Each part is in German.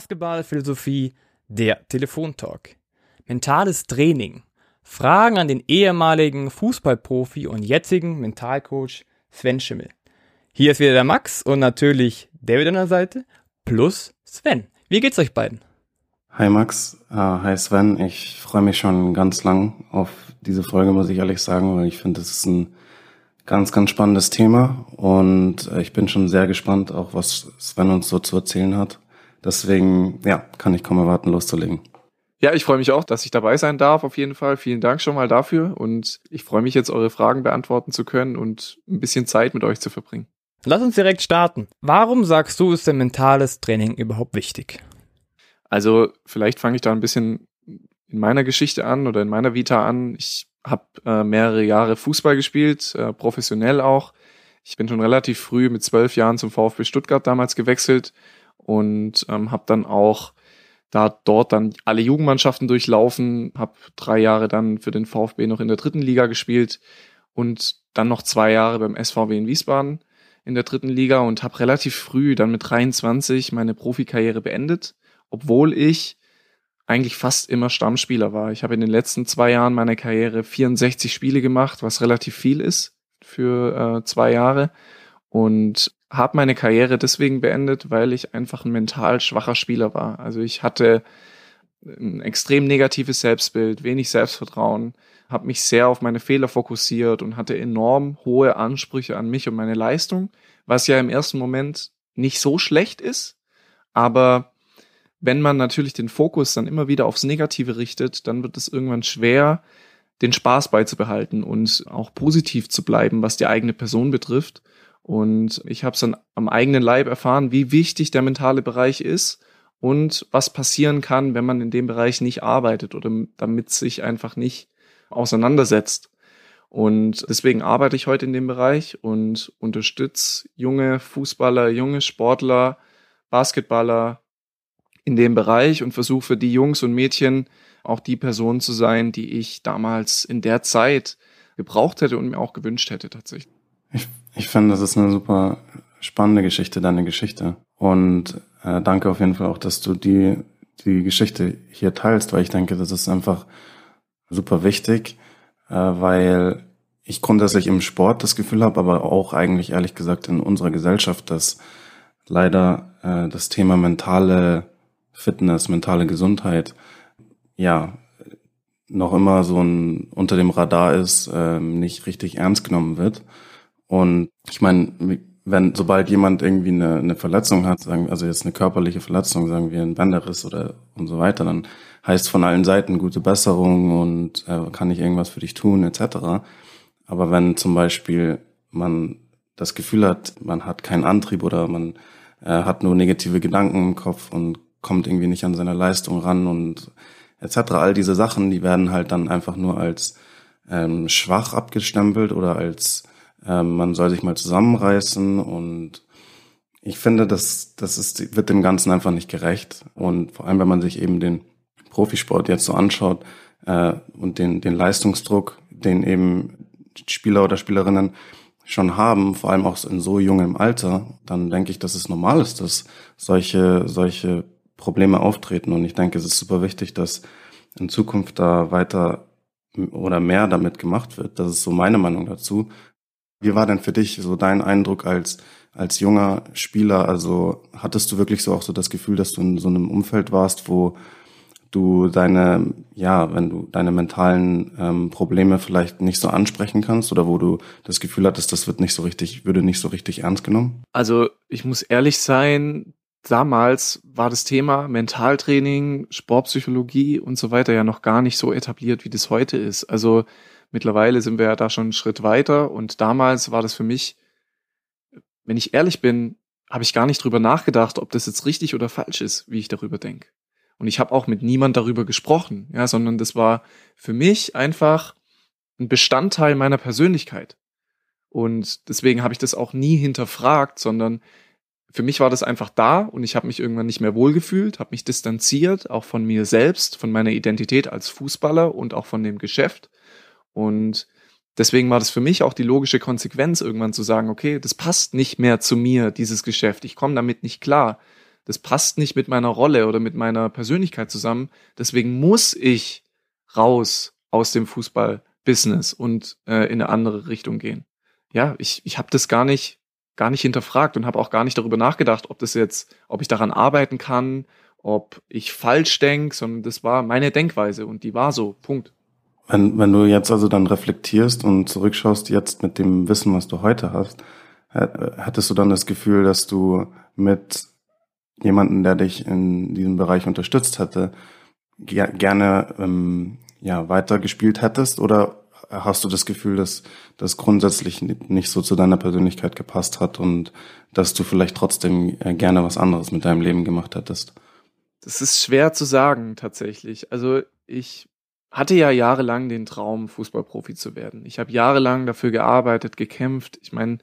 Basketballphilosophie, der Telefontalk. Mentales Training. Fragen an den ehemaligen Fußballprofi und jetzigen Mentalcoach Sven Schimmel. Hier ist wieder der Max und natürlich David an der Seite plus Sven. Wie geht's euch beiden? Hi Max, uh, hi Sven. Ich freue mich schon ganz lang auf diese Folge, muss ich ehrlich sagen, weil ich finde, es ist ein ganz, ganz spannendes Thema und äh, ich bin schon sehr gespannt, auch was Sven uns so zu erzählen hat. Deswegen, ja, kann ich kaum erwarten, loszulegen. Ja, ich freue mich auch, dass ich dabei sein darf, auf jeden Fall. Vielen Dank schon mal dafür und ich freue mich jetzt, eure Fragen beantworten zu können und ein bisschen Zeit mit euch zu verbringen. Lass uns direkt starten. Warum sagst du, ist denn mentales Training überhaupt wichtig? Also, vielleicht fange ich da ein bisschen in meiner Geschichte an oder in meiner Vita an. Ich habe äh, mehrere Jahre Fußball gespielt, äh, professionell auch. Ich bin schon relativ früh mit zwölf Jahren zum VfB Stuttgart damals gewechselt und ähm, habe dann auch da dort dann alle Jugendmannschaften durchlaufen, habe drei Jahre dann für den VfB noch in der dritten Liga gespielt und dann noch zwei Jahre beim SVW in Wiesbaden in der dritten Liga und habe relativ früh dann mit 23 meine Profikarriere beendet, obwohl ich eigentlich fast immer Stammspieler war. Ich habe in den letzten zwei Jahren meiner Karriere 64 Spiele gemacht, was relativ viel ist für äh, zwei Jahre und habe meine Karriere deswegen beendet, weil ich einfach ein mental schwacher Spieler war. Also ich hatte ein extrem negatives Selbstbild, wenig Selbstvertrauen, habe mich sehr auf meine Fehler fokussiert und hatte enorm hohe Ansprüche an mich und meine Leistung, was ja im ersten Moment nicht so schlecht ist, aber wenn man natürlich den Fokus dann immer wieder aufs Negative richtet, dann wird es irgendwann schwer, den Spaß beizubehalten und auch positiv zu bleiben, was die eigene Person betrifft. Und ich habe es dann am eigenen Leib erfahren, wie wichtig der mentale Bereich ist und was passieren kann, wenn man in dem Bereich nicht arbeitet oder damit sich einfach nicht auseinandersetzt. Und deswegen arbeite ich heute in dem Bereich und unterstütze junge Fußballer, junge Sportler, Basketballer in dem Bereich und versuche für die Jungs und Mädchen auch die Person zu sein, die ich damals in der Zeit gebraucht hätte und mir auch gewünscht hätte tatsächlich. Ich, ich finde, das ist eine super spannende Geschichte, deine Geschichte. Und äh, danke auf jeden Fall auch, dass du die, die Geschichte hier teilst, weil ich denke, das ist einfach super wichtig, äh, weil ich grundsätzlich im Sport das Gefühl habe, aber auch eigentlich ehrlich gesagt in unserer Gesellschaft, dass leider äh, das Thema mentale Fitness, mentale Gesundheit, ja, noch immer so ein unter dem Radar ist, äh, nicht richtig ernst genommen wird. Und ich meine, wenn sobald jemand irgendwie eine, eine Verletzung hat, sagen, also jetzt eine körperliche Verletzung, sagen wir ein Bänderriss oder und so weiter, dann heißt von allen Seiten gute Besserung und äh, kann ich irgendwas für dich tun etc. Aber wenn zum Beispiel man das Gefühl hat, man hat keinen Antrieb oder man äh, hat nur negative Gedanken im Kopf und kommt irgendwie nicht an seine Leistung ran und etc. All diese Sachen, die werden halt dann einfach nur als ähm, schwach abgestempelt oder als ähm, man soll sich mal zusammenreißen und ich finde, das, das ist, wird dem Ganzen einfach nicht gerecht. Und vor allem, wenn man sich eben den Profisport jetzt so anschaut äh, und den, den Leistungsdruck, den eben Spieler oder Spielerinnen schon haben, vor allem auch in so jungem Alter, dann denke ich, dass es normal ist, dass solche, solche Probleme auftreten. Und ich denke, es ist super wichtig, dass in Zukunft da weiter oder mehr damit gemacht wird. Das ist so meine Meinung dazu. Wie war denn für dich so dein Eindruck als, als junger Spieler? Also hattest du wirklich so auch so das Gefühl, dass du in so einem Umfeld warst, wo du deine, ja, wenn du deine mentalen ähm, Probleme vielleicht nicht so ansprechen kannst oder wo du das Gefühl hattest, das wird nicht so richtig, würde nicht so richtig ernst genommen? Also ich muss ehrlich sein, damals war das Thema Mentaltraining, Sportpsychologie und so weiter ja noch gar nicht so etabliert, wie das heute ist. Also Mittlerweile sind wir ja da schon einen Schritt weiter und damals war das für mich, wenn ich ehrlich bin, habe ich gar nicht drüber nachgedacht, ob das jetzt richtig oder falsch ist, wie ich darüber denke. Und ich habe auch mit niemand darüber gesprochen, ja, sondern das war für mich einfach ein Bestandteil meiner Persönlichkeit. Und deswegen habe ich das auch nie hinterfragt, sondern für mich war das einfach da und ich habe mich irgendwann nicht mehr wohlgefühlt, habe mich distanziert, auch von mir selbst, von meiner Identität als Fußballer und auch von dem Geschäft und deswegen war das für mich auch die logische Konsequenz, irgendwann zu sagen, okay, das passt nicht mehr zu mir, dieses Geschäft. Ich komme damit nicht klar. das passt nicht mit meiner Rolle oder mit meiner Persönlichkeit zusammen. Deswegen muss ich raus aus dem Fußball-Business und äh, in eine andere Richtung gehen. Ja, ich, ich habe das gar nicht gar nicht hinterfragt und habe auch gar nicht darüber nachgedacht, ob das jetzt, ob ich daran arbeiten kann, ob ich falsch denke, sondern das war meine Denkweise und die war so. Punkt. Wenn, wenn du jetzt also dann reflektierst und zurückschaust jetzt mit dem Wissen, was du heute hast, hattest du dann das Gefühl, dass du mit jemanden, der dich in diesem Bereich unterstützt hätte, ger gerne ähm, ja weiter gespielt hättest oder hast du das Gefühl, dass das grundsätzlich nicht so zu deiner Persönlichkeit gepasst hat und dass du vielleicht trotzdem äh, gerne was anderes mit deinem Leben gemacht hättest? Das ist schwer zu sagen tatsächlich. Also ich hatte ja jahrelang den Traum, Fußballprofi zu werden. Ich habe jahrelang dafür gearbeitet, gekämpft. Ich meine,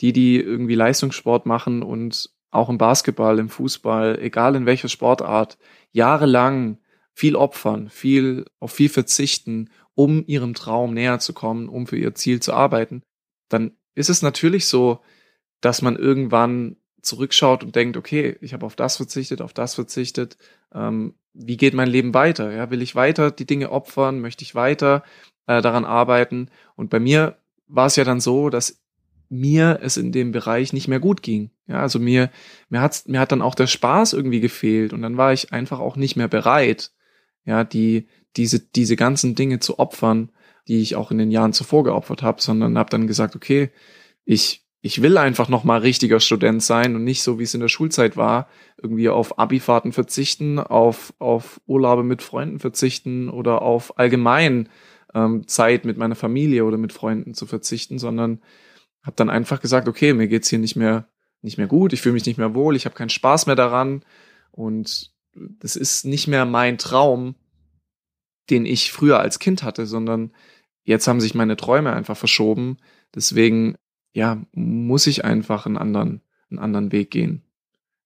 die, die irgendwie Leistungssport machen und auch im Basketball, im Fußball, egal in welcher Sportart, jahrelang viel opfern, viel auf viel verzichten, um ihrem Traum näher zu kommen, um für ihr Ziel zu arbeiten, dann ist es natürlich so, dass man irgendwann zurückschaut und denkt, okay, ich habe auf das verzichtet, auf das verzichtet. Ähm, wie geht mein Leben weiter? Ja, will ich weiter die Dinge opfern? Möchte ich weiter äh, daran arbeiten? Und bei mir war es ja dann so, dass mir es in dem Bereich nicht mehr gut ging. Ja, also mir, mir hat, mir hat dann auch der Spaß irgendwie gefehlt und dann war ich einfach auch nicht mehr bereit, ja, die, diese, diese ganzen Dinge zu opfern, die ich auch in den Jahren zuvor geopfert habe, sondern habe dann gesagt, okay, ich, ich will einfach noch mal richtiger Student sein und nicht so, wie es in der Schulzeit war, irgendwie auf Abifahrten verzichten, auf, auf Urlaube mit Freunden verzichten oder auf allgemein ähm, Zeit mit meiner Familie oder mit Freunden zu verzichten, sondern habe dann einfach gesagt, okay, mir geht's hier nicht mehr nicht mehr gut, ich fühle mich nicht mehr wohl, ich habe keinen Spaß mehr daran und das ist nicht mehr mein Traum, den ich früher als Kind hatte, sondern jetzt haben sich meine Träume einfach verschoben. Deswegen, ja, muss ich einfach einen anderen, einen anderen Weg gehen.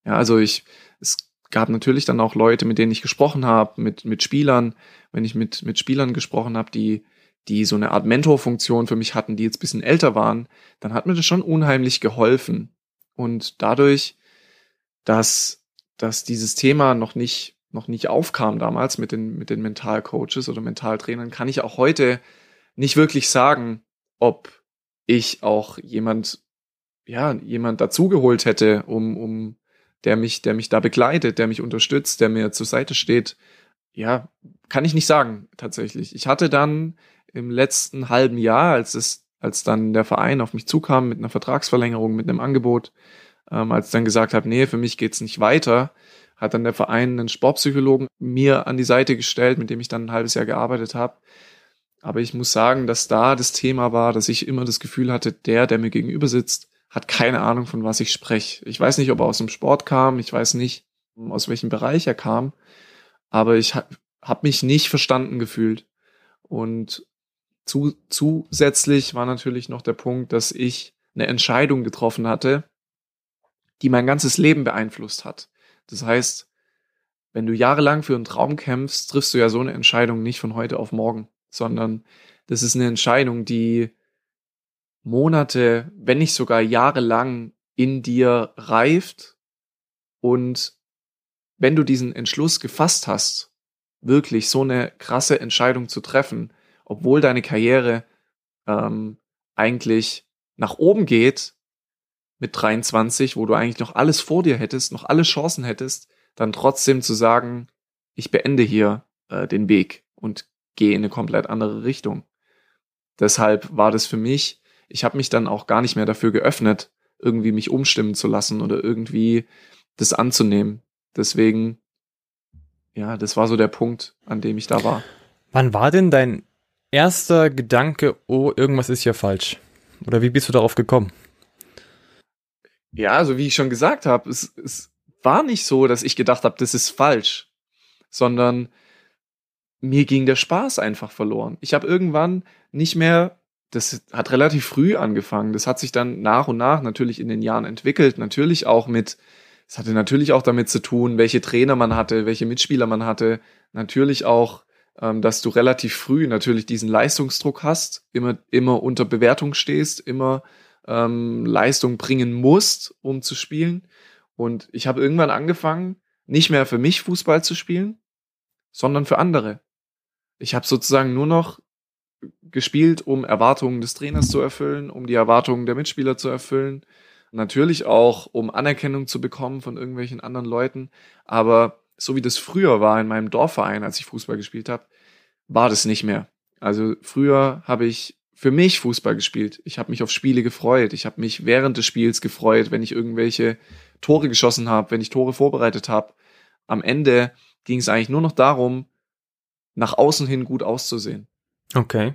Ja, also ich, es gab natürlich dann auch Leute, mit denen ich gesprochen habe, mit, mit Spielern, wenn ich mit, mit Spielern gesprochen habe, die, die so eine Art Mentorfunktion für mich hatten, die jetzt bisschen älter waren, dann hat mir das schon unheimlich geholfen. Und dadurch, dass, dass dieses Thema noch nicht noch nicht aufkam damals mit den, mit den Mentalcoaches oder Mentaltrainern, kann ich auch heute nicht wirklich sagen, ob ich auch jemand, ja, jemand dazugeholt hätte, um, um, der mich, der mich da begleitet, der mich unterstützt, der mir zur Seite steht. Ja, kann ich nicht sagen, tatsächlich. Ich hatte dann im letzten halben Jahr, als es, als dann der Verein auf mich zukam mit einer Vertragsverlängerung, mit einem Angebot, ähm, als dann gesagt habe, nee, für mich geht's nicht weiter, hat dann der Verein einen Sportpsychologen mir an die Seite gestellt, mit dem ich dann ein halbes Jahr gearbeitet habe. Aber ich muss sagen, dass da das Thema war, dass ich immer das Gefühl hatte, der, der mir gegenüber sitzt, hat keine Ahnung, von was ich spreche. Ich weiß nicht, ob er aus dem Sport kam, ich weiß nicht, aus welchem Bereich er kam, aber ich habe hab mich nicht verstanden gefühlt. Und zu, zusätzlich war natürlich noch der Punkt, dass ich eine Entscheidung getroffen hatte, die mein ganzes Leben beeinflusst hat. Das heißt, wenn du jahrelang für einen Traum kämpfst, triffst du ja so eine Entscheidung nicht von heute auf morgen, sondern das ist eine Entscheidung, die Monate, wenn nicht sogar jahrelang in dir reift. Und wenn du diesen Entschluss gefasst hast, wirklich so eine krasse Entscheidung zu treffen, obwohl deine Karriere ähm, eigentlich nach oben geht, mit 23, wo du eigentlich noch alles vor dir hättest, noch alle Chancen hättest, dann trotzdem zu sagen, ich beende hier äh, den Weg und gehe in eine komplett andere Richtung. Deshalb war das für mich, ich habe mich dann auch gar nicht mehr dafür geöffnet, irgendwie mich umstimmen zu lassen oder irgendwie das anzunehmen. Deswegen, ja, das war so der Punkt, an dem ich da war. Wann war denn dein erster Gedanke, oh, irgendwas ist hier falsch? Oder wie bist du darauf gekommen? Ja, also wie ich schon gesagt habe, es, es war nicht so, dass ich gedacht habe, das ist falsch, sondern mir ging der Spaß einfach verloren. Ich habe irgendwann nicht mehr, das hat relativ früh angefangen, das hat sich dann nach und nach natürlich in den Jahren entwickelt, natürlich auch mit, es hatte natürlich auch damit zu tun, welche Trainer man hatte, welche Mitspieler man hatte, natürlich auch, ähm, dass du relativ früh natürlich diesen Leistungsdruck hast, immer, immer unter Bewertung stehst, immer ähm, Leistung bringen musst, um zu spielen. Und ich habe irgendwann angefangen, nicht mehr für mich Fußball zu spielen, sondern für andere. Ich habe sozusagen nur noch gespielt, um Erwartungen des Trainers zu erfüllen, um die Erwartungen der Mitspieler zu erfüllen. Natürlich auch, um Anerkennung zu bekommen von irgendwelchen anderen Leuten. Aber so wie das früher war in meinem Dorfverein, als ich Fußball gespielt habe, war das nicht mehr. Also früher habe ich für mich Fußball gespielt. Ich habe mich auf Spiele gefreut. Ich habe mich während des Spiels gefreut, wenn ich irgendwelche Tore geschossen habe, wenn ich Tore vorbereitet habe. Am Ende ging es eigentlich nur noch darum, nach außen hin gut auszusehen. Okay.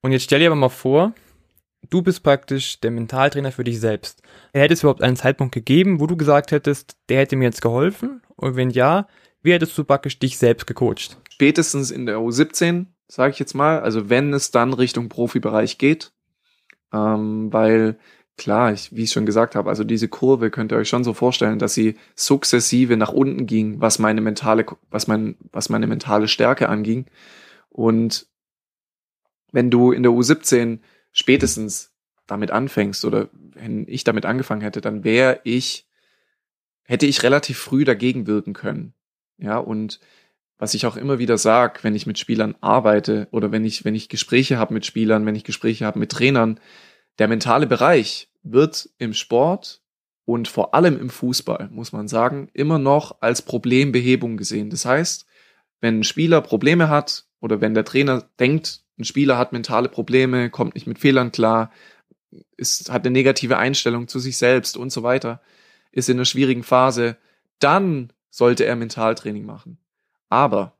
Und jetzt stell dir aber mal vor, du bist praktisch der Mentaltrainer für dich selbst. Hätte es überhaupt einen Zeitpunkt gegeben, wo du gesagt hättest, der hätte mir jetzt geholfen? Und wenn ja, wie hättest du praktisch dich selbst gecoacht? Spätestens in der U17, sage ich jetzt mal, also wenn es dann Richtung Profibereich geht, ähm, weil klar, ich, wie ich schon gesagt habe, also diese Kurve könnt ihr euch schon so vorstellen, dass sie sukzessive nach unten ging, was meine mentale, was mein, was meine mentale Stärke anging. Und wenn du in der U17 spätestens damit anfängst oder wenn ich damit angefangen hätte, dann wäre ich, hätte ich relativ früh dagegen wirken können. Ja, und was ich auch immer wieder sage, wenn ich mit Spielern arbeite oder wenn ich, wenn ich Gespräche habe mit Spielern, wenn ich Gespräche habe mit Trainern, der mentale Bereich wird im Sport und vor allem im Fußball, muss man sagen, immer noch als Problembehebung gesehen. Das heißt, wenn ein Spieler Probleme hat oder wenn der Trainer denkt, ein Spieler hat mentale Probleme, kommt nicht mit Fehlern klar, ist, hat eine negative Einstellung zu sich selbst und so weiter, ist in einer schwierigen Phase, dann sollte er Mentaltraining machen. Aber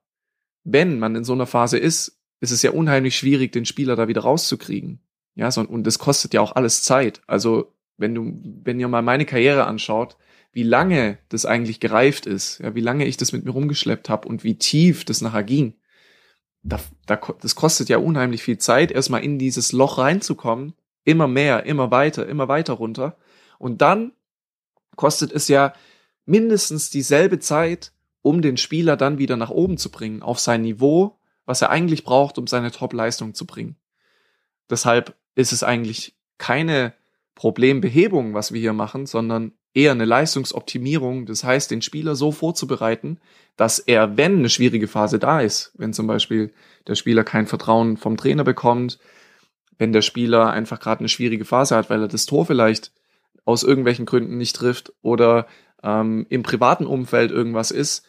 wenn man in so einer Phase ist, ist es ja unheimlich schwierig, den Spieler da wieder rauszukriegen. Ja, so, und das kostet ja auch alles Zeit. Also, wenn du, wenn ihr mal meine Karriere anschaut, wie lange das eigentlich gereift ist, ja, wie lange ich das mit mir rumgeschleppt habe und wie tief das nachher ging, da, da, das kostet ja unheimlich viel Zeit, erstmal in dieses Loch reinzukommen, immer mehr, immer weiter, immer weiter runter. Und dann kostet es ja mindestens dieselbe Zeit, um den Spieler dann wieder nach oben zu bringen, auf sein Niveau, was er eigentlich braucht, um seine Top-Leistung zu bringen. Deshalb ist es eigentlich keine Problembehebung, was wir hier machen, sondern eher eine Leistungsoptimierung. Das heißt, den Spieler so vorzubereiten, dass er, wenn eine schwierige Phase da ist, wenn zum Beispiel der Spieler kein Vertrauen vom Trainer bekommt, wenn der Spieler einfach gerade eine schwierige Phase hat, weil er das Tor vielleicht aus irgendwelchen Gründen nicht trifft oder ähm, im privaten Umfeld irgendwas ist,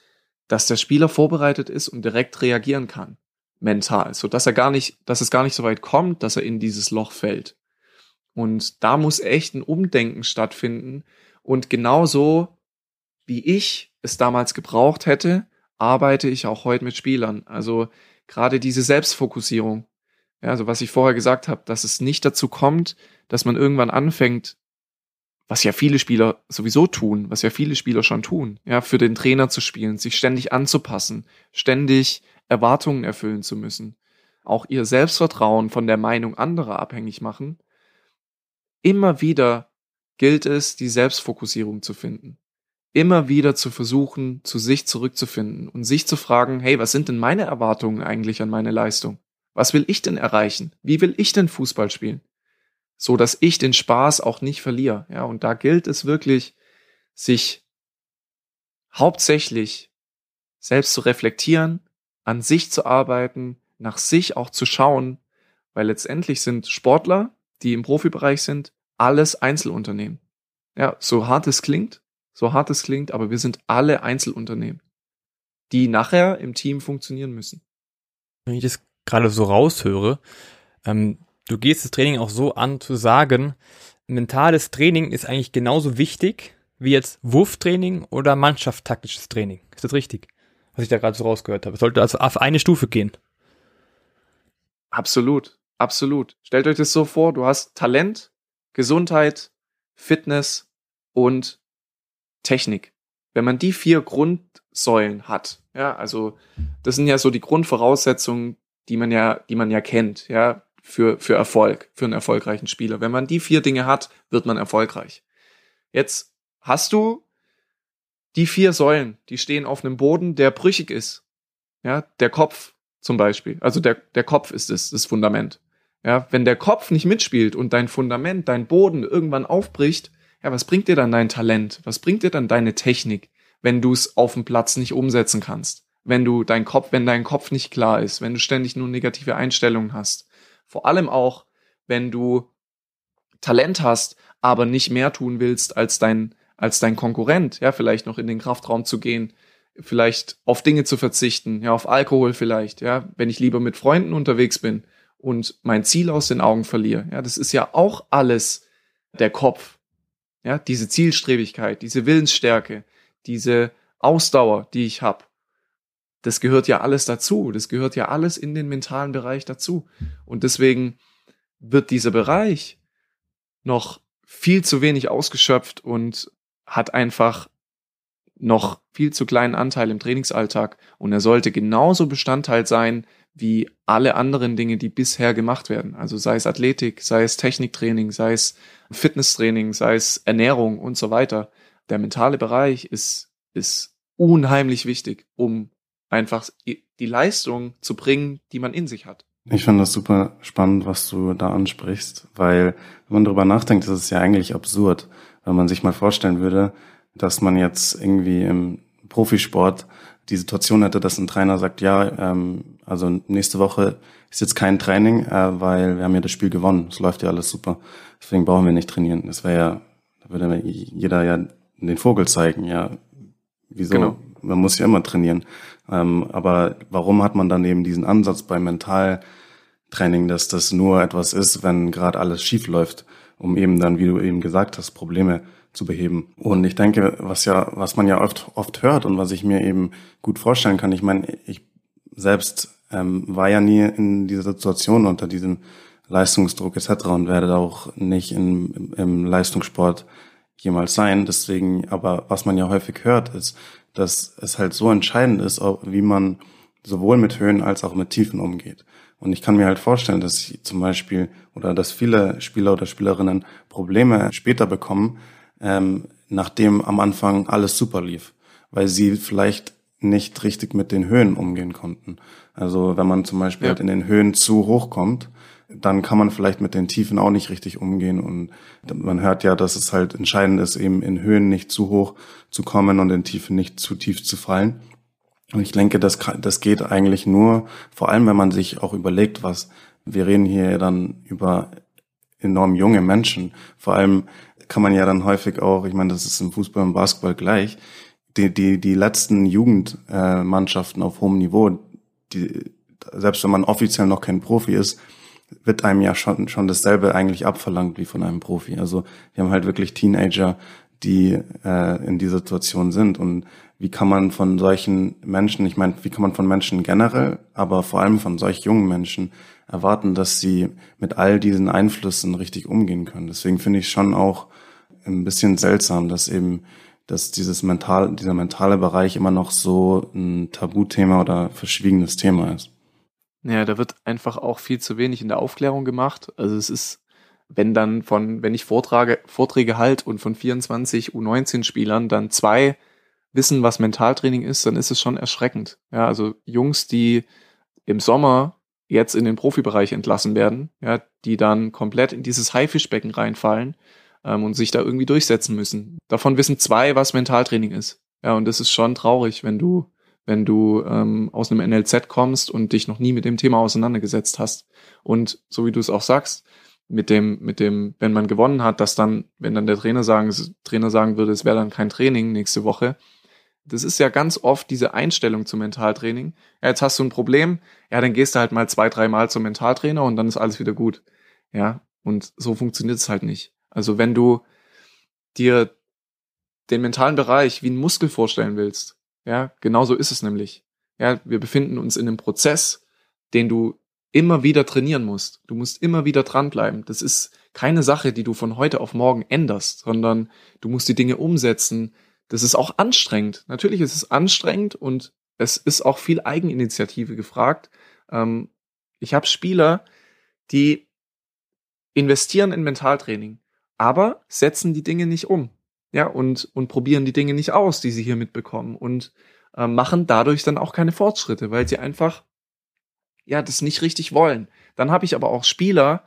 dass der Spieler vorbereitet ist und direkt reagieren kann mental, so dass er gar nicht, dass es gar nicht so weit kommt, dass er in dieses Loch fällt. Und da muss echt ein Umdenken stattfinden. Und genauso wie ich es damals gebraucht hätte, arbeite ich auch heute mit Spielern. Also gerade diese Selbstfokussierung. Ja, also was ich vorher gesagt habe, dass es nicht dazu kommt, dass man irgendwann anfängt, was ja viele Spieler sowieso tun, was ja viele Spieler schon tun, ja, für den Trainer zu spielen, sich ständig anzupassen, ständig Erwartungen erfüllen zu müssen, auch ihr Selbstvertrauen von der Meinung anderer abhängig machen, immer wieder gilt es, die Selbstfokussierung zu finden. Immer wieder zu versuchen, zu sich zurückzufinden und sich zu fragen, hey, was sind denn meine Erwartungen eigentlich an meine Leistung? Was will ich denn erreichen? Wie will ich denn Fußball spielen? So dass ich den Spaß auch nicht verliere. Ja, und da gilt es wirklich, sich hauptsächlich selbst zu reflektieren, an sich zu arbeiten, nach sich auch zu schauen, weil letztendlich sind Sportler, die im Profibereich sind, alles Einzelunternehmen. Ja, so hart es klingt, so hart es klingt, aber wir sind alle Einzelunternehmen, die nachher im Team funktionieren müssen. Wenn ich das gerade so raushöre, ähm, du gehst das Training auch so an zu sagen, mentales Training ist eigentlich genauso wichtig wie jetzt Wurftraining oder mannschaftstaktisches Training. Ist das richtig? Was ich da gerade so rausgehört habe. Es sollte also auf eine Stufe gehen. Absolut, absolut. Stellt euch das so vor, du hast Talent, Gesundheit, Fitness und Technik. Wenn man die vier Grundsäulen hat, ja, also das sind ja so die Grundvoraussetzungen, die man ja, die man ja kennt, ja, für, für Erfolg, für einen erfolgreichen Spieler. Wenn man die vier Dinge hat, wird man erfolgreich. Jetzt hast du die vier Säulen, die stehen auf einem Boden, der brüchig ist. Ja, der Kopf zum Beispiel. Also der, der Kopf ist das, das Fundament. Ja, wenn der Kopf nicht mitspielt und dein Fundament, dein Boden irgendwann aufbricht, Ja, was bringt dir dann dein Talent? Was bringt dir dann deine Technik, wenn du es auf dem Platz nicht umsetzen kannst? Wenn du dein Kopf, wenn dein Kopf nicht klar ist, wenn du ständig nur negative Einstellungen hast. Vor allem auch, wenn du Talent hast, aber nicht mehr tun willst als dein, als dein Konkurrent, ja, vielleicht noch in den Kraftraum zu gehen, vielleicht auf Dinge zu verzichten, ja, auf Alkohol vielleicht, ja, wenn ich lieber mit Freunden unterwegs bin und mein Ziel aus den Augen verliere. Ja, das ist ja auch alles der Kopf. Ja, diese Zielstrebigkeit, diese Willensstärke, diese Ausdauer, die ich habe. Das gehört ja alles dazu. Das gehört ja alles in den mentalen Bereich dazu. Und deswegen wird dieser Bereich noch viel zu wenig ausgeschöpft und hat einfach noch viel zu kleinen Anteil im Trainingsalltag. Und er sollte genauso Bestandteil sein wie alle anderen Dinge, die bisher gemacht werden. Also sei es Athletik, sei es Techniktraining, sei es Fitnesstraining, sei es Ernährung und so weiter. Der mentale Bereich ist, ist unheimlich wichtig, um einfach die Leistung zu bringen, die man in sich hat. Ich finde das super spannend, was du da ansprichst, weil wenn man darüber nachdenkt, ist es ja eigentlich absurd, wenn man sich mal vorstellen würde, dass man jetzt irgendwie im Profisport die Situation hätte, dass ein Trainer sagt, ja, ähm, also nächste Woche ist jetzt kein Training, äh, weil wir haben ja das Spiel gewonnen. Es läuft ja alles super. Deswegen brauchen wir nicht trainieren. Das wäre ja, da würde jeder ja den Vogel zeigen, ja. Wieso? Genau. Man muss ja immer trainieren. Ähm, aber warum hat man dann eben diesen Ansatz beim Mentaltraining, dass das nur etwas ist, wenn gerade alles schief läuft, um eben dann, wie du eben gesagt hast, Probleme zu beheben. Und ich denke, was ja, was man ja oft, oft hört und was ich mir eben gut vorstellen kann, ich meine, ich selbst ähm, war ja nie in dieser Situation unter diesem Leistungsdruck etc. und werde auch nicht in, im Leistungssport jemals sein. Deswegen, aber was man ja häufig hört, ist, dass es halt so entscheidend ist, wie man sowohl mit Höhen als auch mit Tiefen umgeht. Und ich kann mir halt vorstellen, dass ich zum Beispiel oder dass viele Spieler oder Spielerinnen Probleme später bekommen, ähm, nachdem am Anfang alles super lief, weil sie vielleicht nicht richtig mit den Höhen umgehen konnten. Also wenn man zum Beispiel ja. halt in den Höhen zu hoch kommt, dann kann man vielleicht mit den Tiefen auch nicht richtig umgehen. Und man hört ja, dass es halt entscheidend ist, eben in Höhen nicht zu hoch zu kommen und in Tiefen nicht zu tief zu fallen. Und ich denke, das, das geht eigentlich nur, vor allem wenn man sich auch überlegt, was wir reden hier dann über enorm junge Menschen. Vor allem kann man ja dann häufig auch, ich meine, das ist im Fußball und Basketball gleich, die, die, die letzten Jugendmannschaften auf hohem Niveau, die, selbst wenn man offiziell noch kein Profi ist, wird einem ja schon, schon dasselbe eigentlich abverlangt wie von einem Profi. Also wir haben halt wirklich Teenager, die äh, in dieser Situation sind. Und wie kann man von solchen Menschen, ich meine, wie kann man von Menschen generell, aber vor allem von solch jungen Menschen erwarten, dass sie mit all diesen Einflüssen richtig umgehen können. Deswegen finde ich schon auch ein bisschen seltsam, dass eben dass dieses mental, dieser mentale Bereich immer noch so ein Tabuthema oder verschwiegenes Thema ist. Ja, da wird einfach auch viel zu wenig in der Aufklärung gemacht. Also es ist, wenn dann von, wenn ich Vortrage, Vorträge halt und von 24 U19 Spielern dann zwei wissen, was Mentaltraining ist, dann ist es schon erschreckend. Ja, also Jungs, die im Sommer jetzt in den Profibereich entlassen werden, ja, die dann komplett in dieses Haifischbecken reinfallen ähm, und sich da irgendwie durchsetzen müssen. Davon wissen zwei, was Mentaltraining ist. Ja, und das ist schon traurig, wenn du, wenn du ähm, aus einem NLZ kommst und dich noch nie mit dem Thema auseinandergesetzt hast. Und so wie du es auch sagst, mit dem, mit dem, wenn man gewonnen hat, dass dann, wenn dann der Trainer sagen, Trainer sagen würde, es wäre dann kein Training nächste Woche, das ist ja ganz oft diese Einstellung zum Mentaltraining. Ja, jetzt hast du ein Problem, ja, dann gehst du halt mal zwei, drei Mal zum Mentaltrainer und dann ist alles wieder gut. Ja, und so funktioniert es halt nicht. Also wenn du dir den mentalen Bereich wie ein Muskel vorstellen willst, ja, genauso ist es nämlich. Ja, wir befinden uns in einem Prozess, den du immer wieder trainieren musst. Du musst immer wieder dranbleiben. Das ist keine Sache, die du von heute auf morgen änderst, sondern du musst die Dinge umsetzen. Das ist auch anstrengend. Natürlich ist es anstrengend und es ist auch viel Eigeninitiative gefragt. Ähm, ich habe Spieler, die investieren in Mentaltraining aber setzen die Dinge nicht um. Ja, und, und probieren die Dinge nicht aus, die sie hier mitbekommen und äh, machen dadurch dann auch keine Fortschritte, weil sie einfach, ja, das nicht richtig wollen. Dann habe ich aber auch Spieler,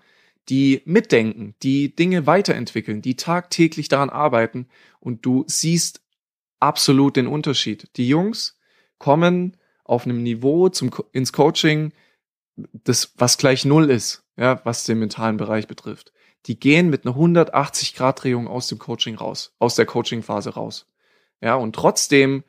die mitdenken, die Dinge weiterentwickeln, die tagtäglich daran arbeiten und du siehst absolut den Unterschied. Die Jungs kommen auf einem Niveau zum, ins Coaching, das, was gleich Null ist, ja, was den mentalen Bereich betrifft. Die gehen mit einer 180 Grad Drehung aus dem Coaching raus, aus der Coaching Phase raus. Ja, und trotzdem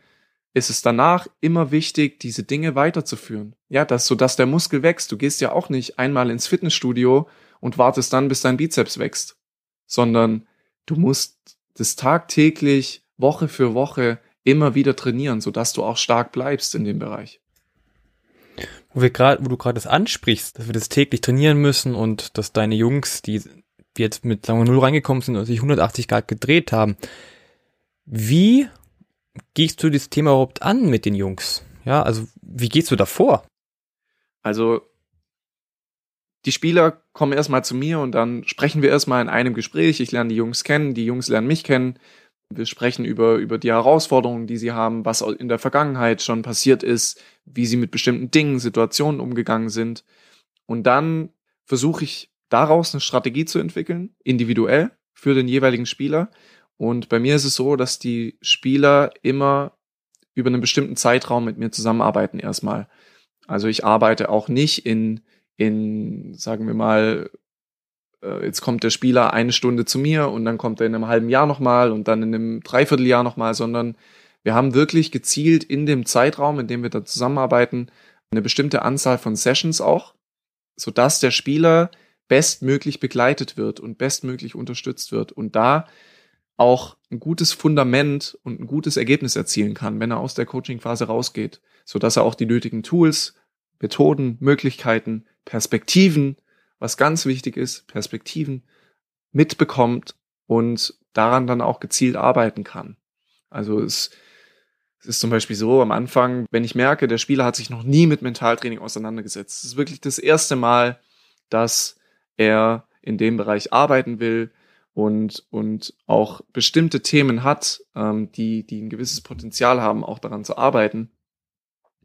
ist es danach immer wichtig, diese Dinge weiterzuführen. Ja, dass der Muskel wächst. Du gehst ja auch nicht einmal ins Fitnessstudio und wartest dann, bis dein Bizeps wächst, sondern du musst das tagtäglich, Woche für Woche immer wieder trainieren, sodass du auch stark bleibst in dem Bereich. Wo wir gerade, wo du gerade das ansprichst, dass wir das täglich trainieren müssen und dass deine Jungs, die jetzt mit sagen wir, null reingekommen sind und sich 180 Grad gedreht haben, wie gehst du das Thema überhaupt an mit den Jungs? Ja, also wie gehst du davor? Also die Spieler kommen erstmal zu mir und dann sprechen wir erstmal in einem Gespräch. Ich lerne die Jungs kennen, die Jungs lernen mich kennen. Wir sprechen über, über die Herausforderungen, die sie haben, was in der Vergangenheit schon passiert ist, wie sie mit bestimmten Dingen, Situationen umgegangen sind. Und dann versuche ich daraus eine Strategie zu entwickeln, individuell für den jeweiligen Spieler. Und bei mir ist es so, dass die Spieler immer über einen bestimmten Zeitraum mit mir zusammenarbeiten erstmal. Also ich arbeite auch nicht in, in, sagen wir mal, jetzt kommt der Spieler eine Stunde zu mir und dann kommt er in einem halben Jahr nochmal und dann in einem Dreivierteljahr nochmal, sondern wir haben wirklich gezielt in dem Zeitraum, in dem wir da zusammenarbeiten, eine bestimmte Anzahl von Sessions auch, sodass der Spieler bestmöglich begleitet wird und bestmöglich unterstützt wird. Und da auch ein gutes Fundament und ein gutes Ergebnis erzielen kann, wenn er aus der Coaching-Phase rausgeht, so dass er auch die nötigen Tools, Methoden, Möglichkeiten, Perspektiven, was ganz wichtig ist, Perspektiven mitbekommt und daran dann auch gezielt arbeiten kann. Also es, es ist zum Beispiel so am Anfang, wenn ich merke, der Spieler hat sich noch nie mit Mentaltraining auseinandergesetzt. Es ist wirklich das erste Mal, dass er in dem Bereich arbeiten will, und, und auch bestimmte Themen hat, ähm, die, die ein gewisses Potenzial haben, auch daran zu arbeiten,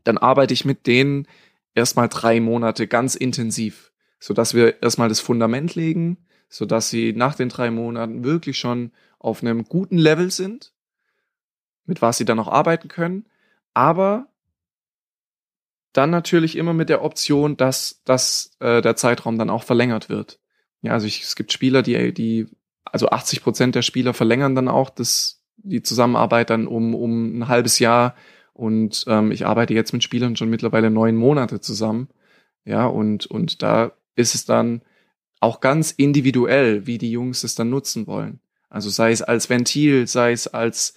dann arbeite ich mit denen erstmal drei Monate ganz intensiv, so dass wir erstmal das Fundament legen, so dass sie nach den drei Monaten wirklich schon auf einem guten Level sind, mit was sie dann auch arbeiten können, aber dann natürlich immer mit der Option, dass, dass äh, der Zeitraum dann auch verlängert wird. Ja, also ich, es gibt Spieler, die, die also 80 Prozent der Spieler verlängern dann auch das, die Zusammenarbeit dann um, um ein halbes Jahr. Und ähm, ich arbeite jetzt mit Spielern schon mittlerweile neun Monate zusammen. Ja, und, und da ist es dann auch ganz individuell, wie die Jungs es dann nutzen wollen. Also sei es als Ventil, sei es als,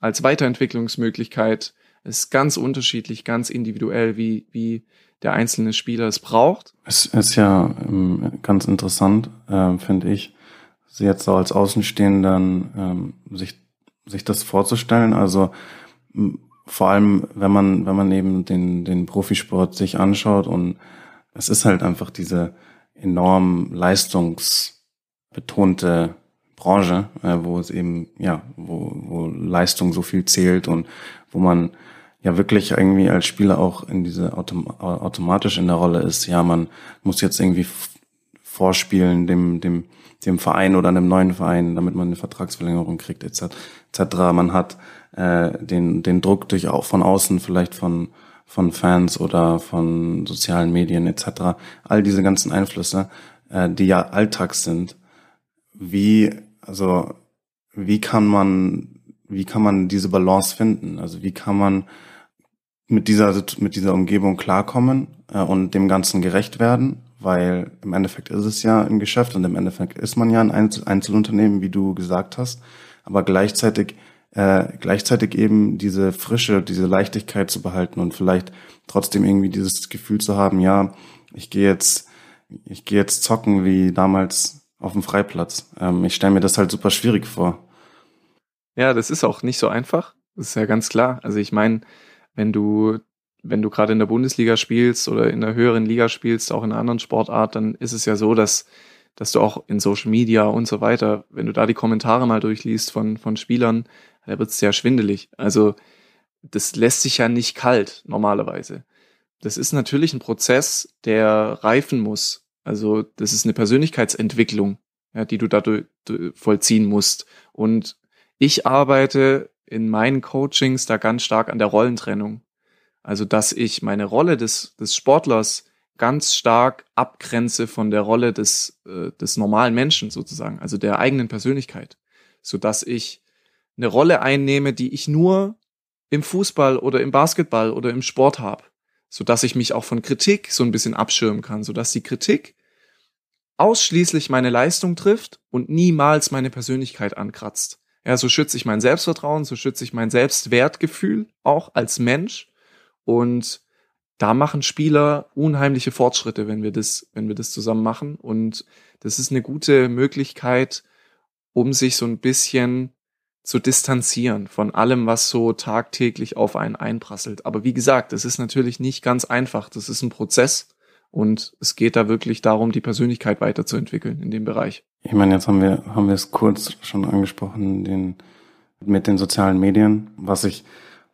als Weiterentwicklungsmöglichkeit. Es ist ganz unterschiedlich, ganz individuell, wie, wie der einzelne Spieler es braucht. Es ist ja ähm, ganz interessant, äh, finde ich, jetzt so als Außenstehenden ähm, sich, sich das vorzustellen. Also vor allem, wenn man, wenn man eben den, den Profisport sich anschaut und es ist halt einfach diese enorm leistungsbetonte Branche, äh, wo es eben, ja, wo, wo Leistung so viel zählt und wo man ja wirklich irgendwie als Spieler auch in diese Autom automatisch in der Rolle ist. Ja, man muss jetzt irgendwie vorspielen, dem, dem, dem Verein oder einem neuen Verein, damit man eine Vertragsverlängerung kriegt, etc. Man hat äh, den, den Druck durch auch von außen, vielleicht von, von Fans oder von sozialen Medien etc. All diese ganzen Einflüsse, äh, die ja Alltags sind. Wie, also, wie kann man, wie kann man diese Balance finden? Also wie kann man mit dieser, mit dieser Umgebung klarkommen äh, und dem Ganzen gerecht werden weil im Endeffekt ist es ja ein Geschäft und im Endeffekt ist man ja ein Einzel Einzelunternehmen, wie du gesagt hast, aber gleichzeitig äh, gleichzeitig eben diese Frische, diese Leichtigkeit zu behalten und vielleicht trotzdem irgendwie dieses Gefühl zu haben, ja, ich gehe jetzt, ich gehe jetzt zocken wie damals auf dem Freiplatz. Ähm, ich stelle mir das halt super schwierig vor. Ja, das ist auch nicht so einfach. Das ist ja ganz klar. Also ich meine, wenn du wenn du gerade in der Bundesliga spielst oder in der höheren Liga spielst, auch in einer anderen Sportart, dann ist es ja so, dass, dass du auch in Social Media und so weiter, wenn du da die Kommentare mal durchliest von, von Spielern, da wird es sehr schwindelig. Also das lässt sich ja nicht kalt normalerweise. Das ist natürlich ein Prozess, der reifen muss. Also das ist eine Persönlichkeitsentwicklung, ja, die du dadurch vollziehen musst. Und ich arbeite in meinen Coachings da ganz stark an der Rollentrennung. Also dass ich meine Rolle des, des Sportlers ganz stark abgrenze von der Rolle des, äh, des normalen Menschen sozusagen, also der eigenen Persönlichkeit, so dass ich eine Rolle einnehme, die ich nur im Fußball oder im Basketball oder im Sport habe, so dass ich mich auch von Kritik so ein bisschen abschirmen kann, so dass die Kritik ausschließlich meine Leistung trifft und niemals meine Persönlichkeit ankratzt. Ja, so schütze ich mein Selbstvertrauen, so schütze ich mein Selbstwertgefühl auch als Mensch und da machen Spieler unheimliche Fortschritte, wenn wir das, wenn wir das zusammen machen. Und das ist eine gute Möglichkeit, um sich so ein bisschen zu distanzieren von allem, was so tagtäglich auf einen einprasselt. Aber wie gesagt, es ist natürlich nicht ganz einfach. Das ist ein Prozess und es geht da wirklich darum, die Persönlichkeit weiterzuentwickeln in dem Bereich. Ich meine, jetzt haben wir, haben wir es kurz schon angesprochen, den, mit den sozialen Medien, was ich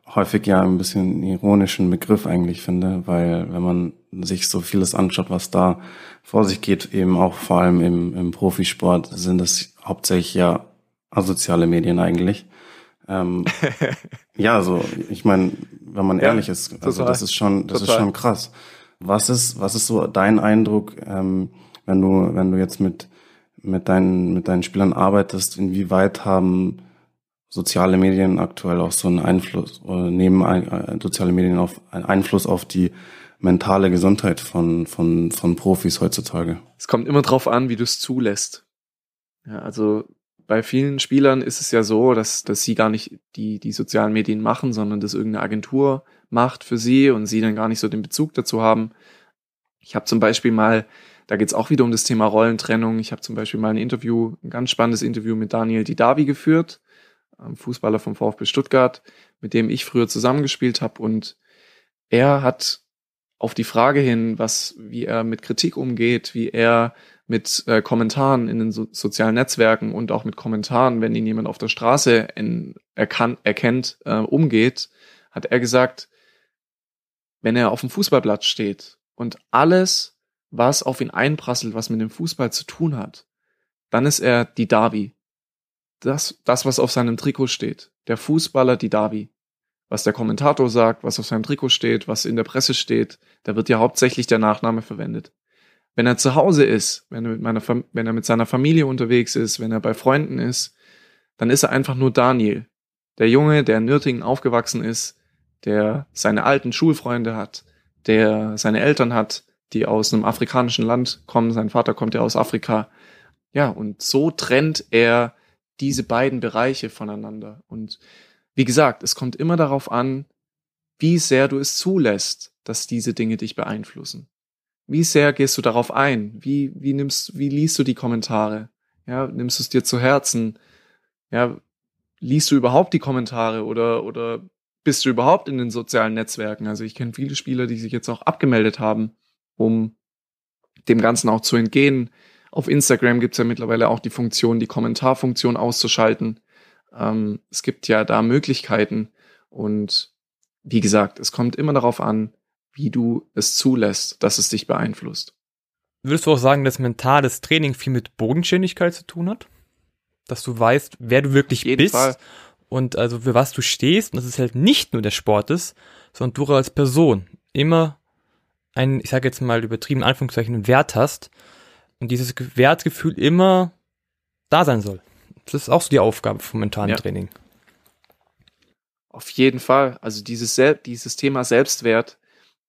häufig ja ein bisschen ironischen Begriff eigentlich finde, weil wenn man sich so vieles anschaut, was da vor sich geht, eben auch vor allem im, im Profisport, sind es hauptsächlich ja asoziale Medien eigentlich. Ähm, ja, so ich meine, wenn man ja, ehrlich ist, also total, das ist schon, das total. ist schon krass. Was ist, was ist so dein Eindruck, ähm, wenn du, wenn du jetzt mit mit deinen mit deinen Spielern arbeitest? Inwieweit haben soziale Medien aktuell auch so einen Einfluss oder nehmen ein, äh, soziale Medien auf einen Einfluss auf die mentale Gesundheit von von von Profis heutzutage? Es kommt immer drauf an, wie du es zulässt. Ja, also bei vielen Spielern ist es ja so, dass, dass sie gar nicht die, die sozialen Medien machen, sondern dass irgendeine Agentur macht für sie und sie dann gar nicht so den Bezug dazu haben. Ich habe zum Beispiel mal, da geht's auch wieder um das Thema Rollentrennung, ich habe zum Beispiel mal ein Interview, ein ganz spannendes Interview mit Daniel Didavi geführt, Fußballer vom VfB Stuttgart, mit dem ich früher zusammengespielt habe und er hat auf die Frage hin, was, wie er mit Kritik umgeht, wie er mit äh, Kommentaren in den so sozialen Netzwerken und auch mit Kommentaren, wenn ihn jemand auf der Straße in, erkan erkennt, äh, umgeht, hat er gesagt, wenn er auf dem Fußballplatz steht und alles, was auf ihn einprasselt, was mit dem Fußball zu tun hat, dann ist er die Davi. Das, das, was auf seinem Trikot steht. Der Fußballer die Davi. Was der Kommentator sagt, was auf seinem Trikot steht, was in der Presse steht, da wird ja hauptsächlich der Nachname verwendet. Wenn er zu Hause ist, wenn er mit meiner, wenn er mit seiner Familie unterwegs ist, wenn er bei Freunden ist, dann ist er einfach nur Daniel. Der Junge, der in Nürtingen aufgewachsen ist, der seine alten Schulfreunde hat, der seine Eltern hat, die aus einem afrikanischen Land kommen. Sein Vater kommt ja aus Afrika. Ja, und so trennt er diese beiden Bereiche voneinander. Und wie gesagt, es kommt immer darauf an, wie sehr du es zulässt, dass diese Dinge dich beeinflussen. Wie sehr gehst du darauf ein? Wie, wie nimmst, wie liest du die Kommentare? Ja, nimmst du es dir zu Herzen? Ja, liest du überhaupt die Kommentare oder, oder bist du überhaupt in den sozialen Netzwerken? Also ich kenne viele Spieler, die sich jetzt auch abgemeldet haben, um dem Ganzen auch zu entgehen. Auf Instagram gibt's ja mittlerweile auch die Funktion, die Kommentarfunktion auszuschalten. Ähm, es gibt ja da Möglichkeiten und wie gesagt, es kommt immer darauf an, wie du es zulässt, dass es dich beeinflusst. Würdest du auch sagen, dass mentales Training viel mit Bodenständigkeit zu tun hat? Dass du weißt, wer du wirklich bist Fall. und also für was du stehst und dass es halt nicht nur der Sport ist, sondern du als Person immer einen, ich sage jetzt mal übertrieben Anführungszeichen, Wert hast und dieses Wertgefühl immer da sein soll. Das ist auch so die Aufgabe vom mentalen ja. Training. Auf jeden Fall. Also dieses, dieses Thema Selbstwert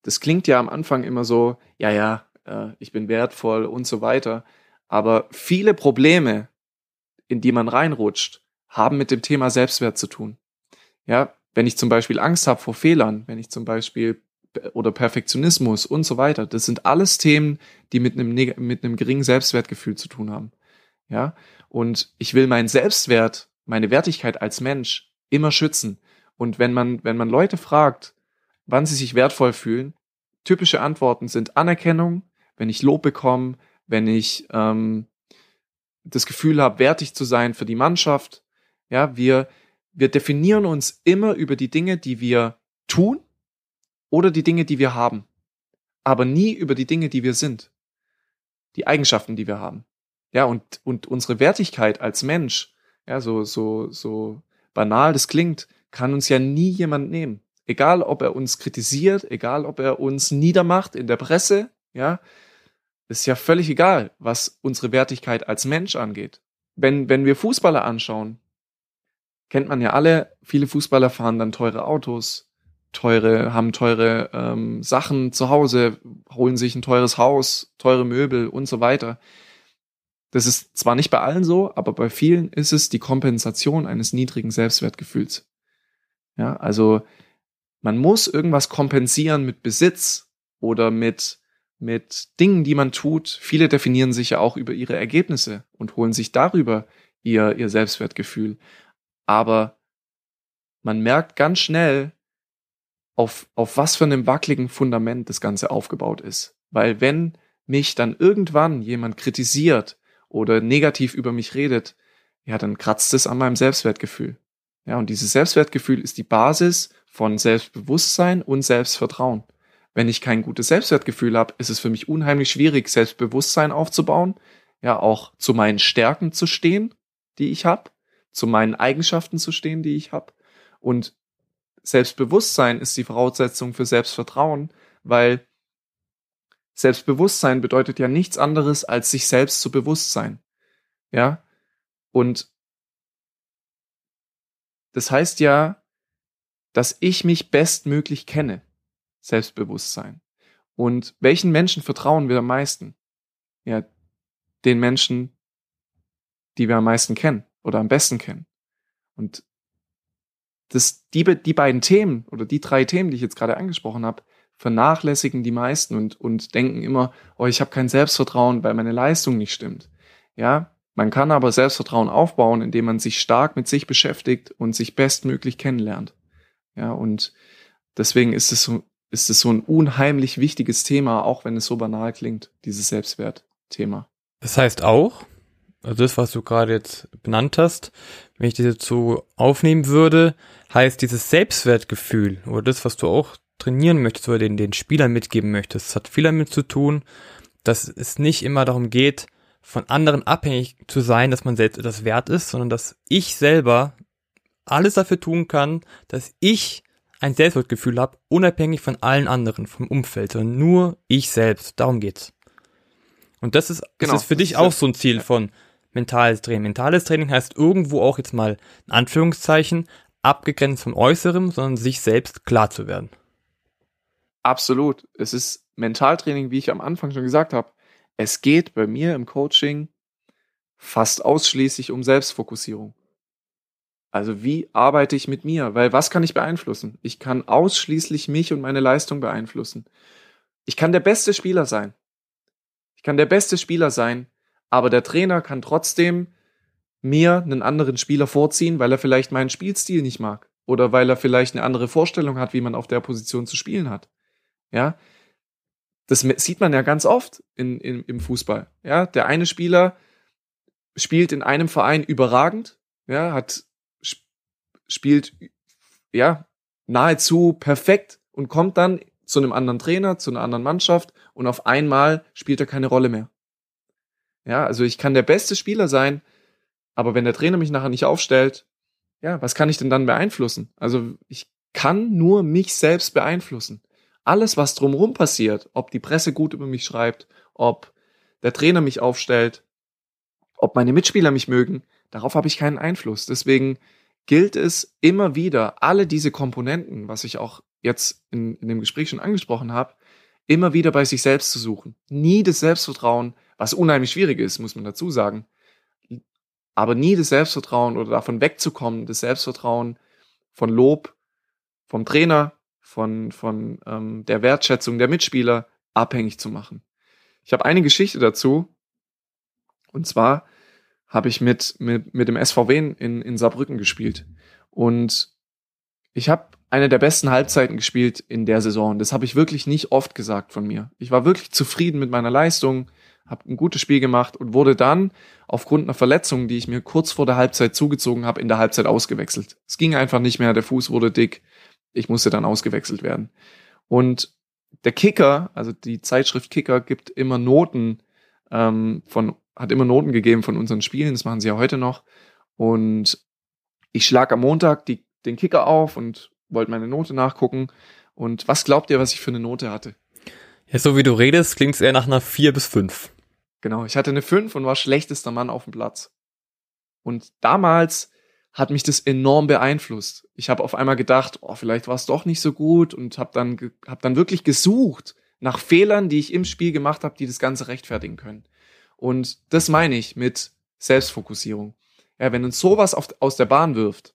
das klingt ja am Anfang immer so, ja, ja, äh, ich bin wertvoll und so weiter. Aber viele Probleme, in die man reinrutscht, haben mit dem Thema Selbstwert zu tun. Ja, wenn ich zum Beispiel Angst habe vor Fehlern, wenn ich zum Beispiel oder Perfektionismus und so weiter, das sind alles Themen, die mit einem, mit einem geringen Selbstwertgefühl zu tun haben. Ja, und ich will meinen Selbstwert, meine Wertigkeit als Mensch immer schützen. Und wenn man, wenn man Leute fragt, wann sie sich wertvoll fühlen. Typische Antworten sind Anerkennung, wenn ich Lob bekomme, wenn ich ähm, das Gefühl habe, wertig zu sein für die Mannschaft. Ja, wir, wir definieren uns immer über die Dinge, die wir tun oder die Dinge, die wir haben, aber nie über die Dinge, die wir sind. die Eigenschaften, die wir haben. Ja, und, und unsere Wertigkeit als Mensch, ja, so, so, so banal das klingt, kann uns ja nie jemand nehmen. Egal, ob er uns kritisiert, egal, ob er uns niedermacht in der Presse, ja, ist ja völlig egal, was unsere Wertigkeit als Mensch angeht. Wenn, wenn wir Fußballer anschauen, kennt man ja alle, viele Fußballer fahren dann teure Autos, teure, haben teure ähm, Sachen zu Hause, holen sich ein teures Haus, teure Möbel und so weiter. Das ist zwar nicht bei allen so, aber bei vielen ist es die Kompensation eines niedrigen Selbstwertgefühls. Ja, also man muss irgendwas kompensieren mit Besitz oder mit mit Dingen, die man tut. Viele definieren sich ja auch über ihre Ergebnisse und holen sich darüber ihr, ihr Selbstwertgefühl. Aber man merkt ganz schnell, auf, auf was für einem wackeligen Fundament das Ganze aufgebaut ist. Weil wenn mich dann irgendwann jemand kritisiert oder negativ über mich redet, ja, dann kratzt es an meinem Selbstwertgefühl. Ja, und dieses Selbstwertgefühl ist die Basis von Selbstbewusstsein und Selbstvertrauen. Wenn ich kein gutes Selbstwertgefühl habe, ist es für mich unheimlich schwierig, Selbstbewusstsein aufzubauen, ja, auch zu meinen Stärken zu stehen, die ich habe, zu meinen Eigenschaften zu stehen, die ich habe. Und Selbstbewusstsein ist die Voraussetzung für Selbstvertrauen, weil Selbstbewusstsein bedeutet ja nichts anderes, als sich selbst zu bewusst sein. Ja? Und das heißt ja, dass ich mich bestmöglich kenne. Selbstbewusstsein. Und welchen Menschen vertrauen wir am meisten? Ja, den Menschen, die wir am meisten kennen oder am besten kennen. Und das, die, die beiden Themen oder die drei Themen, die ich jetzt gerade angesprochen habe, vernachlässigen die meisten und, und denken immer, oh, ich habe kein Selbstvertrauen, weil meine Leistung nicht stimmt. Ja, man kann aber Selbstvertrauen aufbauen, indem man sich stark mit sich beschäftigt und sich bestmöglich kennenlernt. Ja, und deswegen ist es so, ist es so ein unheimlich wichtiges Thema, auch wenn es so banal klingt, dieses Selbstwertthema. Das heißt auch, also das, was du gerade jetzt benannt hast, wenn ich das jetzt so aufnehmen würde, heißt dieses Selbstwertgefühl oder das, was du auch trainieren möchtest oder den, den Spielern mitgeben möchtest, das hat viel damit zu tun, dass es nicht immer darum geht, von anderen abhängig zu sein, dass man selbst etwas wert ist, sondern dass ich selber alles dafür tun kann, dass ich ein Selbstwertgefühl habe, unabhängig von allen anderen, vom Umfeld, sondern nur ich selbst. Darum geht's. Und das ist, genau, das ist für dich auch so ein Ziel von mentales Training. Mentales Training heißt irgendwo auch jetzt mal in Anführungszeichen abgegrenzt vom Äußeren, sondern sich selbst klar zu werden. Absolut. Es ist Mentaltraining, wie ich am Anfang schon gesagt habe. Es geht bei mir im Coaching fast ausschließlich um Selbstfokussierung. Also wie arbeite ich mit mir? Weil was kann ich beeinflussen? Ich kann ausschließlich mich und meine Leistung beeinflussen. Ich kann der beste Spieler sein. Ich kann der beste Spieler sein, aber der Trainer kann trotzdem mir einen anderen Spieler vorziehen, weil er vielleicht meinen Spielstil nicht mag oder weil er vielleicht eine andere Vorstellung hat, wie man auf der Position zu spielen hat. Ja, das sieht man ja ganz oft in, in, im Fußball. Ja, der eine Spieler spielt in einem Verein überragend, ja, hat spielt ja nahezu perfekt und kommt dann zu einem anderen Trainer, zu einer anderen Mannschaft und auf einmal spielt er keine Rolle mehr. Ja, also ich kann der beste Spieler sein, aber wenn der Trainer mich nachher nicht aufstellt, ja, was kann ich denn dann beeinflussen? Also ich kann nur mich selbst beeinflussen. Alles, was drumherum passiert, ob die Presse gut über mich schreibt, ob der Trainer mich aufstellt, ob meine Mitspieler mich mögen, darauf habe ich keinen Einfluss. Deswegen gilt es immer wieder, alle diese Komponenten, was ich auch jetzt in, in dem Gespräch schon angesprochen habe, immer wieder bei sich selbst zu suchen. Nie das Selbstvertrauen, was unheimlich schwierig ist, muss man dazu sagen, aber nie das Selbstvertrauen oder davon wegzukommen, das Selbstvertrauen von Lob vom Trainer, von, von ähm, der Wertschätzung der Mitspieler abhängig zu machen. Ich habe eine Geschichte dazu, und zwar habe ich mit, mit, mit dem SVW in, in Saarbrücken gespielt. Und ich habe eine der besten Halbzeiten gespielt in der Saison. Das habe ich wirklich nicht oft gesagt von mir. Ich war wirklich zufrieden mit meiner Leistung, habe ein gutes Spiel gemacht und wurde dann aufgrund einer Verletzung, die ich mir kurz vor der Halbzeit zugezogen habe, in der Halbzeit ausgewechselt. Es ging einfach nicht mehr, der Fuß wurde dick. Ich musste dann ausgewechselt werden. Und der Kicker, also die Zeitschrift Kicker, gibt immer Noten ähm, von, hat immer Noten gegeben von unseren Spielen, das machen sie ja heute noch. Und ich schlage am Montag die, den Kicker auf und wollte meine Note nachgucken. Und was glaubt ihr, was ich für eine Note hatte? Ja, so wie du redest, klingt es eher nach einer 4 bis 5. Genau, ich hatte eine 5 und war schlechtester Mann auf dem Platz. Und damals hat mich das enorm beeinflusst. Ich habe auf einmal gedacht, oh, vielleicht war es doch nicht so gut und habe dann, hab dann wirklich gesucht nach Fehlern, die ich im Spiel gemacht habe, die das Ganze rechtfertigen können. Und das meine ich mit Selbstfokussierung. Ja, wenn uns sowas auf, aus der Bahn wirft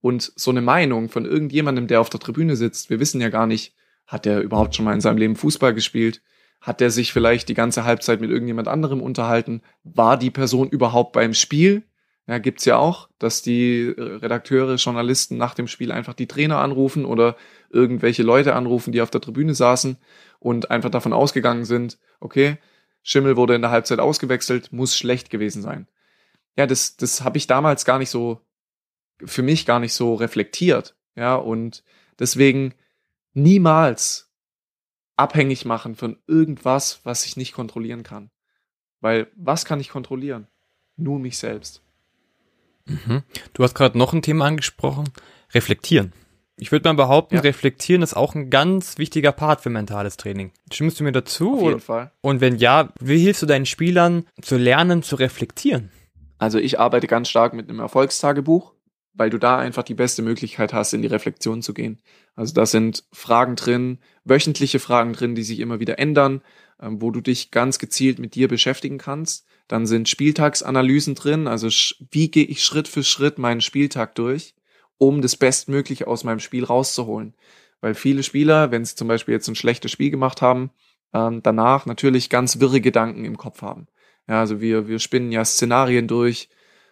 und so eine Meinung von irgendjemandem, der auf der Tribüne sitzt, wir wissen ja gar nicht, hat der überhaupt schon mal in seinem Leben Fußball gespielt? Hat der sich vielleicht die ganze Halbzeit mit irgendjemand anderem unterhalten? War die Person überhaupt beim Spiel? Ja, gibt's ja auch, dass die Redakteure, Journalisten nach dem Spiel einfach die Trainer anrufen oder irgendwelche Leute anrufen, die auf der Tribüne saßen und einfach davon ausgegangen sind, okay, Schimmel wurde in der Halbzeit ausgewechselt, muss schlecht gewesen sein. Ja, das, das habe ich damals gar nicht so, für mich gar nicht so reflektiert. Ja, und deswegen niemals abhängig machen von irgendwas, was ich nicht kontrollieren kann. Weil was kann ich kontrollieren? Nur mich selbst. Mhm. Du hast gerade noch ein Thema angesprochen, reflektieren. Ich würde mal behaupten, ja. reflektieren ist auch ein ganz wichtiger Part für mentales Training. Stimmst du mir dazu? Auf jeden Fall. Und wenn ja, wie hilfst du deinen Spielern zu lernen, zu reflektieren? Also ich arbeite ganz stark mit einem Erfolgstagebuch, weil du da einfach die beste Möglichkeit hast, in die Reflexion zu gehen. Also da sind Fragen drin, wöchentliche Fragen drin, die sich immer wieder ändern, ähm, wo du dich ganz gezielt mit dir beschäftigen kannst. Dann sind Spieltagsanalysen drin, also wie gehe ich Schritt für Schritt meinen Spieltag durch, um das Bestmögliche aus meinem Spiel rauszuholen. Weil viele Spieler, wenn sie zum Beispiel jetzt ein schlechtes Spiel gemacht haben, ähm, danach natürlich ganz wirre Gedanken im Kopf haben. Ja, also wir, wir spinnen ja Szenarien durch.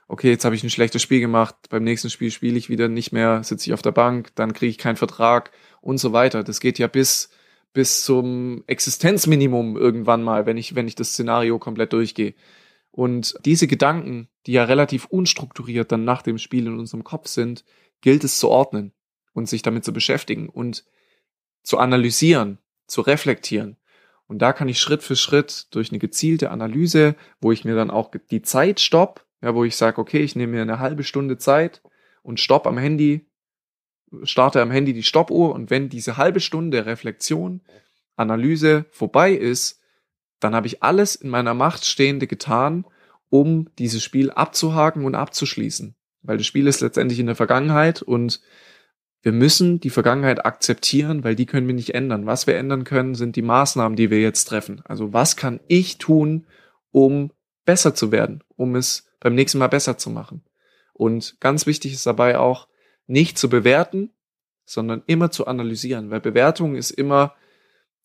Okay, jetzt habe ich ein schlechtes Spiel gemacht, beim nächsten Spiel spiele ich wieder nicht mehr, sitze ich auf der Bank, dann kriege ich keinen Vertrag und so weiter. Das geht ja bis bis zum Existenzminimum irgendwann mal, wenn ich wenn ich das Szenario komplett durchgehe. Und diese Gedanken, die ja relativ unstrukturiert dann nach dem Spiel in unserem Kopf sind, gilt es zu ordnen und sich damit zu beschäftigen und zu analysieren, zu reflektieren. Und da kann ich Schritt für Schritt durch eine gezielte Analyse, wo ich mir dann auch die Zeit stopp, ja, wo ich sage, okay, ich nehme mir eine halbe Stunde Zeit und stopp am Handy, starte am Handy die Stoppuhr und wenn diese halbe Stunde Reflexion, Analyse vorbei ist, dann habe ich alles in meiner Macht Stehende getan, um dieses Spiel abzuhaken und abzuschließen. Weil das Spiel ist letztendlich in der Vergangenheit und wir müssen die Vergangenheit akzeptieren, weil die können wir nicht ändern. Was wir ändern können, sind die Maßnahmen, die wir jetzt treffen. Also was kann ich tun, um besser zu werden, um es beim nächsten Mal besser zu machen. Und ganz wichtig ist dabei auch, nicht zu bewerten, sondern immer zu analysieren, weil Bewertung ist immer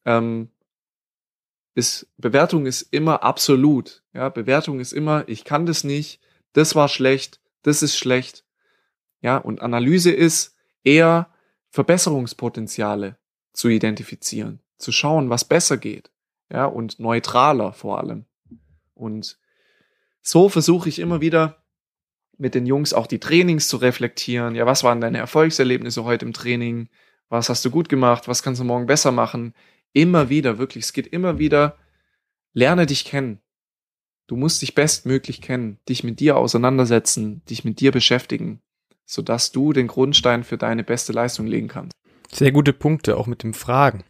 ähm, ist, Bewertung ist immer absolut. Ja, Bewertung ist immer, ich kann das nicht, das war schlecht, das ist schlecht. Ja, und Analyse ist eher Verbesserungspotenziale zu identifizieren, zu schauen, was besser geht. Ja, und neutraler vor allem. Und so versuche ich immer wieder mit den Jungs auch die Trainings zu reflektieren. Ja, was waren deine Erfolgserlebnisse heute im Training? Was hast du gut gemacht? Was kannst du morgen besser machen? Immer wieder, wirklich, es geht immer wieder, lerne dich kennen. Du musst dich bestmöglich kennen, dich mit dir auseinandersetzen, dich mit dir beschäftigen, sodass du den Grundstein für deine beste Leistung legen kannst. Sehr gute Punkte, auch mit dem Fragen.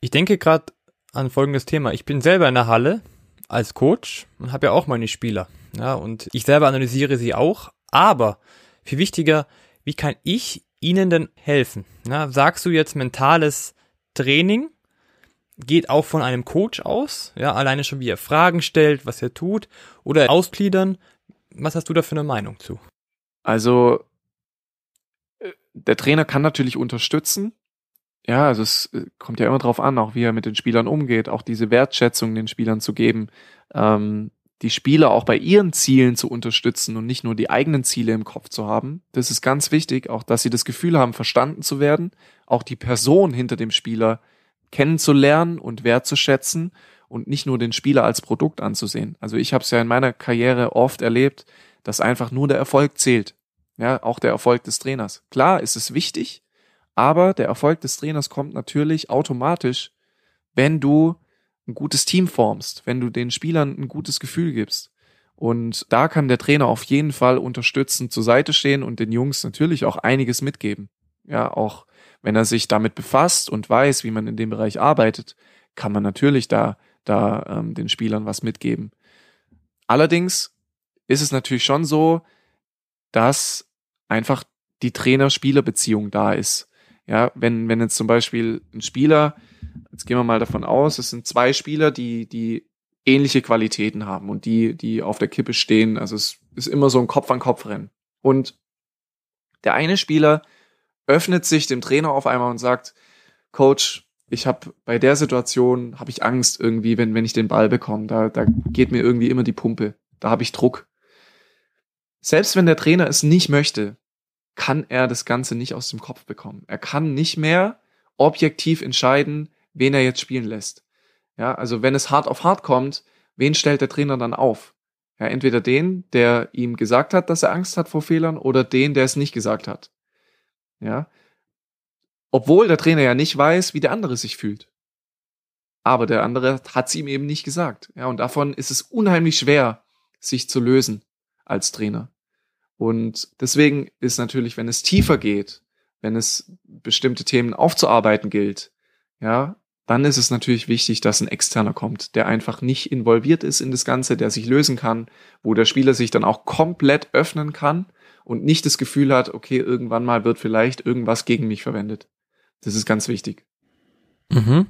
Ich denke gerade an folgendes Thema. Ich bin selber in der Halle als Coach und habe ja auch meine Spieler. Ja, und ich selber analysiere sie auch, aber viel wichtiger, wie kann ich ihnen denn helfen? Ja, sagst du jetzt mentales Training geht auch von einem Coach aus, ja, alleine schon wie er Fragen stellt, was er tut oder ausgliedern. Was hast du da für eine Meinung zu? Also äh, der Trainer kann natürlich unterstützen. Ja, also es äh, kommt ja immer drauf an, auch wie er mit den Spielern umgeht, auch diese Wertschätzung den Spielern zu geben, ähm, die Spieler auch bei ihren Zielen zu unterstützen und nicht nur die eigenen Ziele im Kopf zu haben. Das ist ganz wichtig, auch dass sie das Gefühl haben, verstanden zu werden, auch die Person hinter dem Spieler kennenzulernen und wertzuschätzen und nicht nur den Spieler als Produkt anzusehen. Also ich habe es ja in meiner Karriere oft erlebt, dass einfach nur der Erfolg zählt. Ja, auch der Erfolg des Trainers. Klar ist es wichtig, aber der Erfolg des Trainers kommt natürlich automatisch, wenn du ein gutes Team formst, wenn du den Spielern ein gutes Gefühl gibst. Und da kann der Trainer auf jeden Fall unterstützend zur Seite stehen und den Jungs natürlich auch einiges mitgeben. Ja, auch wenn er sich damit befasst und weiß, wie man in dem Bereich arbeitet, kann man natürlich da, da ähm, den Spielern was mitgeben. Allerdings ist es natürlich schon so, dass einfach die Trainer-Spieler-Beziehung da ist. Ja, wenn, wenn jetzt zum Beispiel ein Spieler, jetzt gehen wir mal davon aus, es sind zwei Spieler, die, die ähnliche Qualitäten haben und die, die auf der Kippe stehen. Also es ist immer so ein Kopf-an-Kopf-Rennen. Und der eine Spieler öffnet sich dem Trainer auf einmal und sagt, Coach, ich habe bei der Situation habe ich Angst irgendwie, wenn wenn ich den Ball bekomme, da da geht mir irgendwie immer die Pumpe, da habe ich Druck. Selbst wenn der Trainer es nicht möchte, kann er das Ganze nicht aus dem Kopf bekommen. Er kann nicht mehr objektiv entscheiden, wen er jetzt spielen lässt. Ja, also wenn es hart auf hart kommt, wen stellt der Trainer dann auf? Ja, entweder den, der ihm gesagt hat, dass er Angst hat vor Fehlern, oder den, der es nicht gesagt hat. Ja, obwohl der Trainer ja nicht weiß, wie der andere sich fühlt. Aber der andere hat es ihm eben nicht gesagt. Ja, und davon ist es unheimlich schwer, sich zu lösen als Trainer. Und deswegen ist natürlich, wenn es tiefer geht, wenn es bestimmte Themen aufzuarbeiten gilt, ja, dann ist es natürlich wichtig, dass ein Externer kommt, der einfach nicht involviert ist in das Ganze, der sich lösen kann, wo der Spieler sich dann auch komplett öffnen kann und nicht das Gefühl hat, okay, irgendwann mal wird vielleicht irgendwas gegen mich verwendet. Das ist ganz wichtig. Mhm.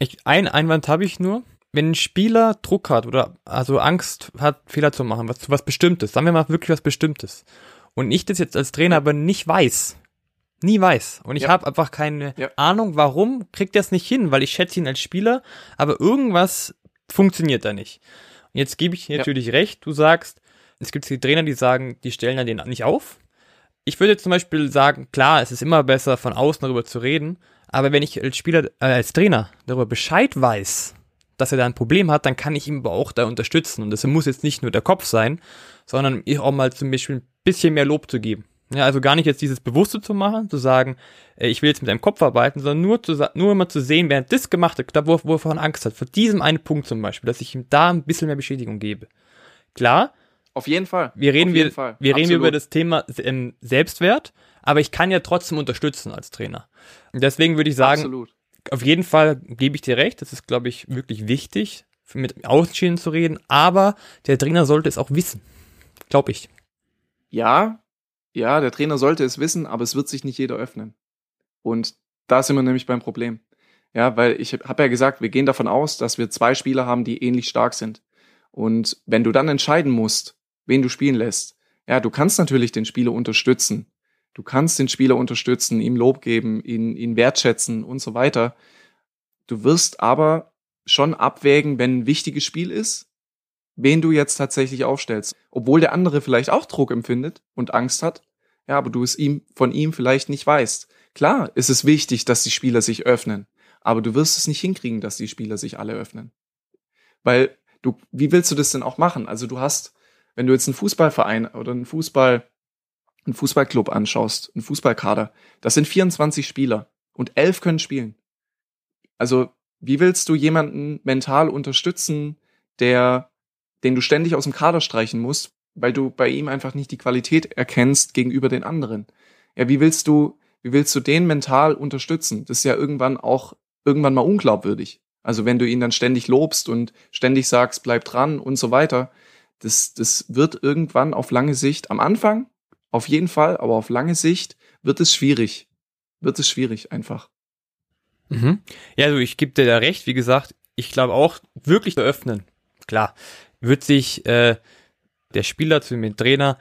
Ich, ein Einwand habe ich nur. Wenn ein Spieler Druck hat oder also Angst hat, Fehler zu machen, was, was Bestimmtes, sagen wir mal wirklich was Bestimmtes, und ich das jetzt als Trainer aber nicht weiß, nie weiß, und ich ja. habe einfach keine ja. Ahnung, warum kriegt er es nicht hin, weil ich schätze ihn als Spieler, aber irgendwas funktioniert da nicht. Und jetzt gebe ich dir ja. natürlich recht, du sagst, es gibt die Trainer, die sagen, die stellen dann den nicht auf, ich würde zum Beispiel sagen, klar, es ist immer besser, von außen darüber zu reden, aber wenn ich als Spieler, äh, als Trainer darüber Bescheid weiß, dass er da ein Problem hat, dann kann ich ihm aber auch da unterstützen. Und das muss jetzt nicht nur der Kopf sein, sondern auch mal zum Beispiel ein bisschen mehr Lob zu geben. Ja, also gar nicht jetzt dieses Bewusste zu machen, zu sagen, äh, ich will jetzt mit deinem Kopf arbeiten, sondern nur, zu, nur immer zu sehen, wer er das gemacht hat, da wo, wo er Angst hat, vor diesem einen Punkt zum Beispiel, dass ich ihm da ein bisschen mehr Beschädigung gebe. Klar, auf jeden Fall. Wir reden, wir, Fall. wir reden über das Thema ähm, Selbstwert, aber ich kann ja trotzdem unterstützen als Trainer. Und deswegen würde ich sagen, Absolut. auf jeden Fall gebe ich dir recht, das ist, glaube ich, wirklich wichtig, mit Außenschienen zu reden, aber der Trainer sollte es auch wissen. Glaube ich. Ja, ja, der Trainer sollte es wissen, aber es wird sich nicht jeder öffnen. Und da sind wir nämlich beim Problem. Ja, weil ich habe ja gesagt, wir gehen davon aus, dass wir zwei Spieler haben, die ähnlich stark sind. Und wenn du dann entscheiden musst, wen du spielen lässt. Ja, du kannst natürlich den Spieler unterstützen. Du kannst den Spieler unterstützen, ihm Lob geben, ihn, ihn wertschätzen und so weiter. Du wirst aber schon abwägen, wenn ein wichtiges Spiel ist, wen du jetzt tatsächlich aufstellst. Obwohl der andere vielleicht auch Druck empfindet und Angst hat. Ja, aber du es ihm, von ihm vielleicht nicht weißt. Klar ist es wichtig, dass die Spieler sich öffnen. Aber du wirst es nicht hinkriegen, dass die Spieler sich alle öffnen. Weil du, wie willst du das denn auch machen? Also du hast wenn du jetzt einen Fußballverein oder einen Fußball, einen Fußballclub anschaust, einen Fußballkader, das sind 24 Spieler und elf können spielen. Also, wie willst du jemanden mental unterstützen, der, den du ständig aus dem Kader streichen musst, weil du bei ihm einfach nicht die Qualität erkennst gegenüber den anderen? Ja, wie willst du, wie willst du den mental unterstützen? Das ist ja irgendwann auch irgendwann mal unglaubwürdig. Also wenn du ihn dann ständig lobst und ständig sagst, bleib dran und so weiter, das, das wird irgendwann auf lange Sicht, am Anfang auf jeden Fall, aber auf lange Sicht wird es schwierig. Wird es schwierig einfach. Mhm. Ja, also ich gebe dir da recht, wie gesagt, ich glaube auch, wirklich eröffnen. Klar, wird sich äh, der Spieler zu dem Trainer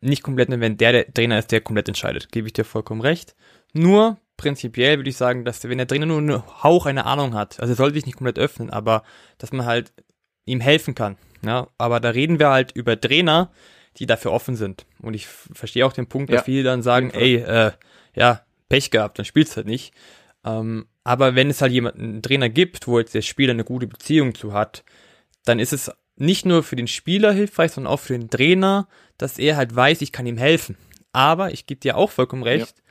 nicht komplett, wenn der der Trainer ist, der komplett entscheidet. Gebe ich dir vollkommen recht. Nur prinzipiell würde ich sagen, dass wenn der Trainer nur einen Hauch eine Ahnung hat, also er sollte sich nicht komplett öffnen, aber dass man halt ihm helfen kann. Ja, aber da reden wir halt über Trainer, die dafür offen sind. Und ich verstehe auch den Punkt, dass ja, viele dann sagen, ey, äh, ja, Pech gehabt, dann spielst du halt nicht. Ähm, aber wenn es halt jemanden, einen Trainer gibt, wo jetzt der Spieler eine gute Beziehung zu hat, dann ist es nicht nur für den Spieler hilfreich, sondern auch für den Trainer, dass er halt weiß, ich kann ihm helfen. Aber ich gebe dir auch vollkommen recht, ja.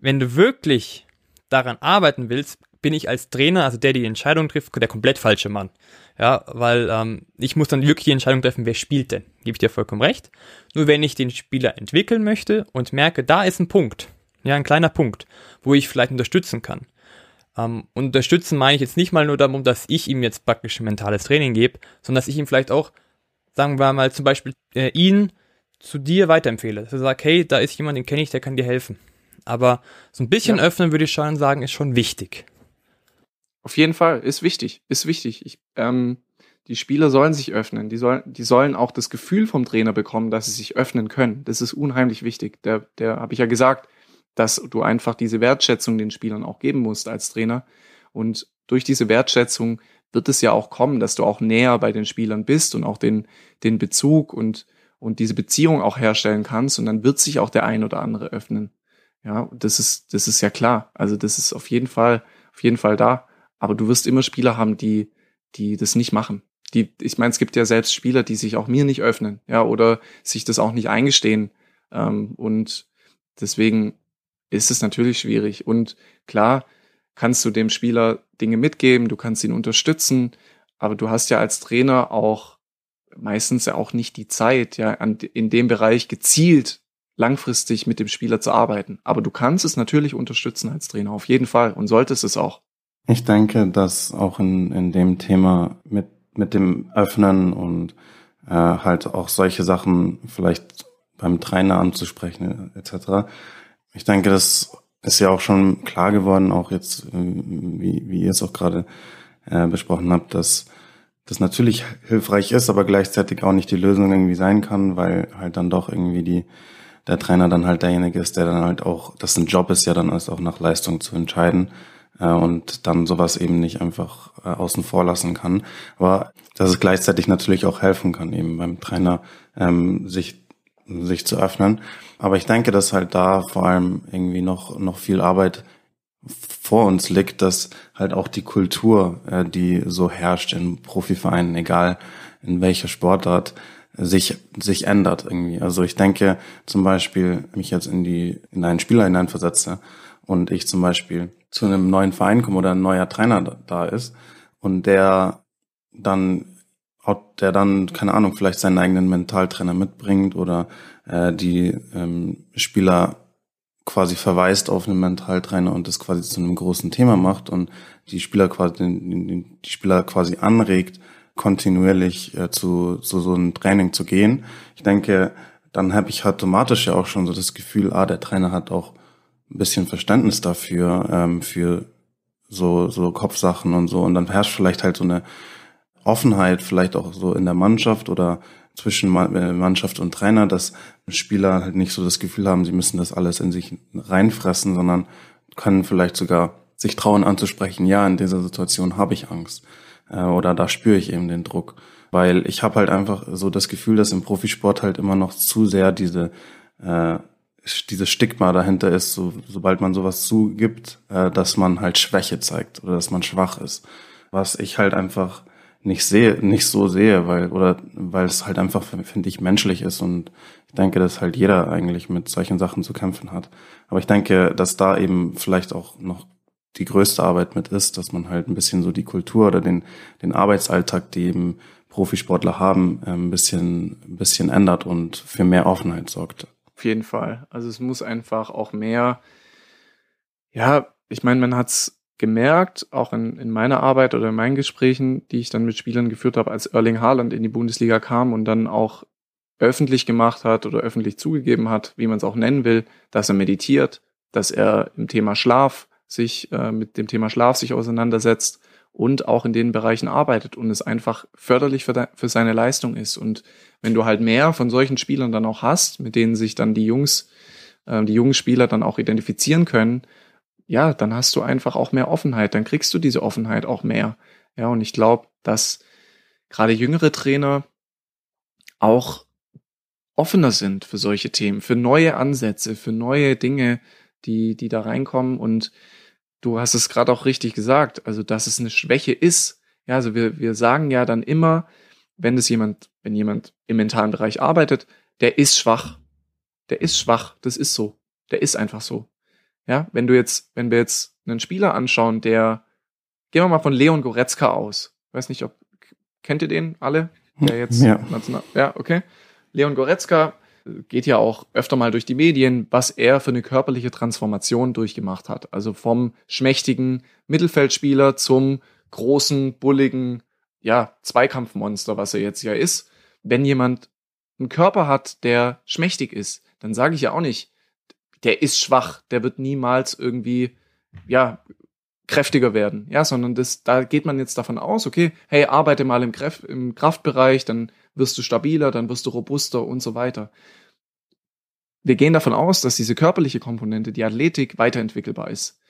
wenn du wirklich daran arbeiten willst, bin ich als Trainer, also der die Entscheidung trifft, der komplett falsche Mann. Ja, weil ähm, ich muss dann wirklich die Entscheidung treffen, wer spielt denn. Gebe ich dir vollkommen recht. Nur wenn ich den Spieler entwickeln möchte und merke, da ist ein Punkt, ja, ein kleiner Punkt, wo ich vielleicht unterstützen kann. Ähm, unterstützen meine ich jetzt nicht mal nur darum, dass ich ihm jetzt praktisch mentales Training gebe, sondern dass ich ihm vielleicht auch, sagen wir mal, zum Beispiel äh, ihn zu dir weiterempfehle. Dass er sagt, hey, da ist jemand, den kenne ich, der kann dir helfen. Aber so ein bisschen ja. öffnen, würde ich schon sagen, ist schon wichtig. Auf jeden Fall, ist wichtig, ist wichtig. Ich, ähm, die Spieler sollen sich öffnen. Die sollen, die sollen auch das Gefühl vom Trainer bekommen, dass sie sich öffnen können. Das ist unheimlich wichtig. Der, der habe ich ja gesagt, dass du einfach diese Wertschätzung den Spielern auch geben musst als Trainer. Und durch diese Wertschätzung wird es ja auch kommen, dass du auch näher bei den Spielern bist und auch den, den Bezug und, und diese Beziehung auch herstellen kannst. Und dann wird sich auch der ein oder andere öffnen. Ja, das ist, das ist ja klar. Also das ist auf jeden Fall, auf jeden Fall da. Aber du wirst immer Spieler haben, die, die das nicht machen. Die, ich meine, es gibt ja selbst Spieler, die sich auch mir nicht öffnen, ja, oder sich das auch nicht eingestehen. Ähm, und deswegen ist es natürlich schwierig. Und klar, kannst du dem Spieler Dinge mitgeben, du kannst ihn unterstützen, aber du hast ja als Trainer auch meistens ja auch nicht die Zeit, ja, an, in dem Bereich gezielt langfristig mit dem Spieler zu arbeiten. Aber du kannst es natürlich unterstützen als Trainer, auf jeden Fall, und solltest es auch. Ich denke, dass auch in, in dem Thema mit, mit dem Öffnen und äh, halt auch solche Sachen vielleicht beim Trainer anzusprechen etc. Ich denke, das ist ja auch schon klar geworden, auch jetzt, äh, wie, wie ihr es auch gerade äh, besprochen habt, dass das natürlich hilfreich ist, aber gleichzeitig auch nicht die Lösung irgendwie sein kann, weil halt dann doch irgendwie die der Trainer dann halt derjenige ist, der dann halt auch, das ein Job ist ja dann ist auch nach Leistung zu entscheiden äh, und dann sowas eben nicht einfach äh, außen vor lassen kann. Aber dass es gleichzeitig natürlich auch helfen kann, eben beim Trainer ähm, sich sich zu öffnen. Aber ich denke, dass halt da vor allem irgendwie noch noch viel Arbeit vor uns liegt, dass halt auch die Kultur, äh, die so herrscht in Profivereinen, egal in welcher Sportart, sich sich ändert irgendwie. Also ich denke zum Beispiel, mich jetzt in die in einen Spieler hineinversetze und ich zum Beispiel zu einem neuen Verein komme oder ein neuer Trainer da ist und der dann der dann, keine Ahnung, vielleicht seinen eigenen Mentaltrainer mitbringt oder äh, die ähm, Spieler quasi verweist auf einen Mentaltrainer und das quasi zu einem großen Thema macht und die Spieler quasi die Spieler quasi anregt, kontinuierlich äh, zu, zu so einem Training zu gehen. Ich denke, dann habe ich automatisch ja auch schon so das Gefühl, ah, der Trainer hat auch ein bisschen Verständnis dafür, ähm, für so, so Kopfsachen und so. Und dann herrscht vielleicht halt so eine Offenheit, vielleicht auch so in der Mannschaft oder zwischen äh, Mannschaft und Trainer, dass Spieler halt nicht so das Gefühl haben, sie müssen das alles in sich reinfressen, sondern können vielleicht sogar sich trauen anzusprechen, ja, in dieser Situation habe ich Angst äh, oder da spüre ich eben den Druck, weil ich habe halt einfach so das Gefühl, dass im Profisport halt immer noch zu sehr diese äh, dieses Stigma dahinter ist, so, sobald man sowas zugibt, äh, dass man halt Schwäche zeigt oder dass man schwach ist. Was ich halt einfach nicht sehe, nicht so sehe, weil, oder weil es halt einfach, finde ich, menschlich ist und ich denke, dass halt jeder eigentlich mit solchen Sachen zu kämpfen hat. Aber ich denke, dass da eben vielleicht auch noch die größte Arbeit mit ist, dass man halt ein bisschen so die Kultur oder den, den Arbeitsalltag, die eben Profisportler haben, äh, ein bisschen, ein bisschen ändert und für mehr Offenheit sorgt. Auf jeden Fall. Also es muss einfach auch mehr, ja, ich meine, man hat's gemerkt, auch in, in meiner Arbeit oder in meinen Gesprächen, die ich dann mit Spielern geführt habe, als Erling Haaland in die Bundesliga kam und dann auch öffentlich gemacht hat oder öffentlich zugegeben hat, wie man es auch nennen will, dass er meditiert, dass er im Thema Schlaf sich äh, mit dem Thema Schlaf sich auseinandersetzt und auch in den Bereichen arbeitet und es einfach förderlich für, für seine Leistung ist. Und wenn du halt mehr von solchen Spielern dann auch hast, mit denen sich dann die Jungs, äh, die jungen Spieler dann auch identifizieren können, ja, dann hast du einfach auch mehr Offenheit, dann kriegst du diese Offenheit auch mehr. Ja, und ich glaube, dass gerade jüngere Trainer auch offener sind für solche Themen, für neue Ansätze, für neue Dinge, die, die da reinkommen. Und du hast es gerade auch richtig gesagt, also dass es eine Schwäche ist. Ja, also wir, wir sagen ja dann immer, wenn es jemand, wenn jemand im mentalen Bereich arbeitet, der ist schwach. Der ist schwach. Das ist so. Der ist einfach so. Ja, wenn du jetzt, wenn wir jetzt einen Spieler anschauen, der gehen wir mal von Leon Goretzka aus. Weiß nicht, ob kennt ihr den alle? Der jetzt ja. national, ja, okay. Leon Goretzka geht ja auch öfter mal durch die Medien, was er für eine körperliche Transformation durchgemacht hat. Also vom schmächtigen Mittelfeldspieler zum großen, bulligen, ja, Zweikampfmonster, was er jetzt ja ist. Wenn jemand einen Körper hat, der schmächtig ist, dann sage ich ja auch nicht, der ist schwach, der wird niemals irgendwie, ja, kräftiger werden, ja, sondern das, da geht man jetzt davon aus, okay, hey, arbeite mal im, Kräf im Kraftbereich, dann wirst du stabiler, dann wirst du robuster und so weiter. Wir gehen davon aus, dass diese körperliche Komponente, die Athletik, weiterentwickelbar ist.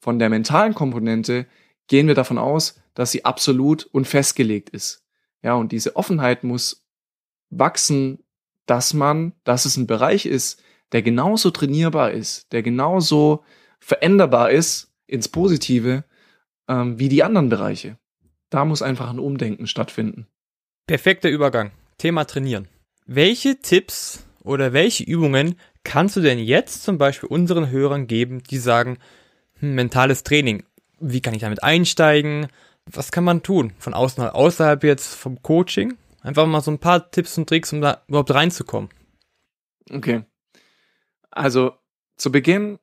Von der mentalen Komponente gehen wir davon aus, dass sie absolut und festgelegt ist. Ja, und diese Offenheit muss wachsen, dass man, dass es ein Bereich ist, der genauso trainierbar ist, der genauso veränderbar ist ins Positive ähm, wie die anderen Bereiche. Da muss einfach ein Umdenken stattfinden. Perfekter Übergang. Thema Trainieren. Welche Tipps oder welche Übungen kannst du denn jetzt zum Beispiel unseren Hörern geben, die sagen, hm, mentales Training, wie kann ich damit einsteigen? Was kann man tun? Von außen außerhalb jetzt vom Coaching? Einfach mal so ein paar Tipps und Tricks, um da überhaupt reinzukommen. Okay. Also zu Beginn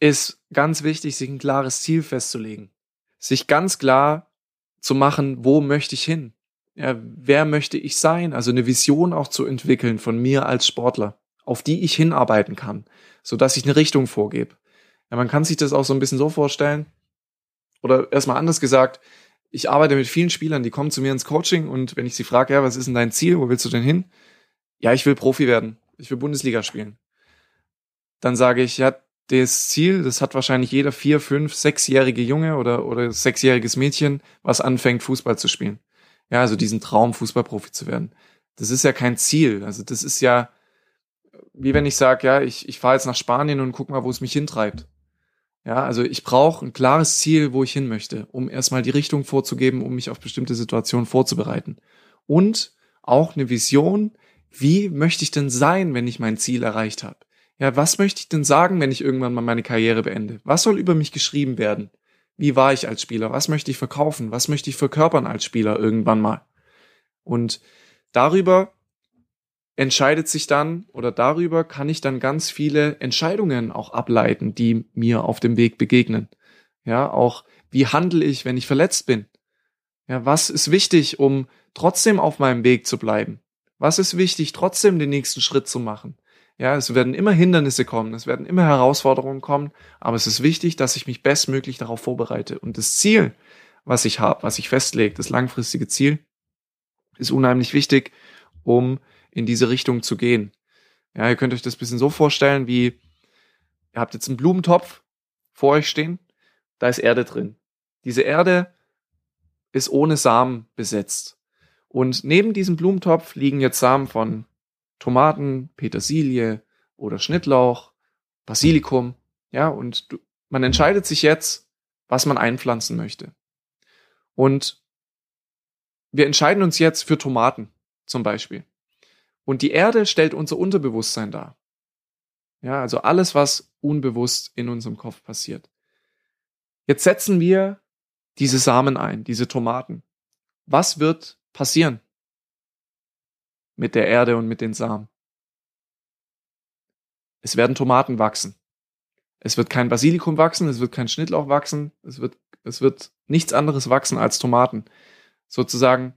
ist ganz wichtig, sich ein klares Ziel festzulegen. Sich ganz klar zu machen, wo möchte ich hin? Ja, wer möchte ich sein? Also eine Vision auch zu entwickeln von mir als Sportler, auf die ich hinarbeiten kann, so dass ich eine Richtung vorgebe. Ja, man kann sich das auch so ein bisschen so vorstellen. Oder erstmal anders gesagt, ich arbeite mit vielen Spielern, die kommen zu mir ins Coaching und wenn ich sie frage, ja, was ist denn dein Ziel? Wo willst du denn hin? Ja, ich will Profi werden. Ich will Bundesliga spielen dann sage ich, ja, das Ziel, das hat wahrscheinlich jeder vier, fünf, sechsjährige Junge oder, oder sechsjähriges Mädchen, was anfängt, Fußball zu spielen. Ja, also diesen Traum, Fußballprofi zu werden. Das ist ja kein Ziel. Also das ist ja, wie wenn ich sage, ja, ich, ich fahre jetzt nach Spanien und guck mal, wo es mich hintreibt. Ja, also ich brauche ein klares Ziel, wo ich hin möchte, um erstmal die Richtung vorzugeben, um mich auf bestimmte Situationen vorzubereiten. Und auch eine Vision, wie möchte ich denn sein, wenn ich mein Ziel erreicht habe? ja, was möchte ich denn sagen, wenn ich irgendwann mal meine Karriere beende? Was soll über mich geschrieben werden? Wie war ich als Spieler? Was möchte ich verkaufen? Was möchte ich verkörpern als Spieler irgendwann mal? Und darüber entscheidet sich dann oder darüber kann ich dann ganz viele Entscheidungen auch ableiten, die mir auf dem Weg begegnen. Ja, auch wie handle ich, wenn ich verletzt bin? Ja, was ist wichtig, um trotzdem auf meinem Weg zu bleiben? Was ist wichtig, trotzdem den nächsten Schritt zu machen? Ja, es werden immer Hindernisse kommen, es werden immer Herausforderungen kommen, aber es ist wichtig, dass ich mich bestmöglich darauf vorbereite. Und das Ziel, was ich habe, was ich festlege, das langfristige Ziel, ist unheimlich wichtig, um in diese Richtung zu gehen. Ja, ihr könnt euch das bisschen so vorstellen, wie ihr habt jetzt einen Blumentopf vor euch stehen, da ist Erde drin. Diese Erde ist ohne Samen besetzt. Und neben diesem Blumentopf liegen jetzt Samen von Tomaten, Petersilie oder Schnittlauch, Basilikum, ja, und du, man entscheidet sich jetzt, was man einpflanzen möchte. Und wir entscheiden uns jetzt für Tomaten zum Beispiel. Und die Erde stellt unser Unterbewusstsein dar. Ja, also alles, was unbewusst in unserem Kopf passiert. Jetzt setzen wir diese Samen ein, diese Tomaten. Was wird passieren? Mit der Erde und mit den Samen. Es werden Tomaten wachsen. Es wird kein Basilikum wachsen, es wird kein Schnittlauch wachsen, es wird, es wird nichts anderes wachsen als Tomaten. Sozusagen,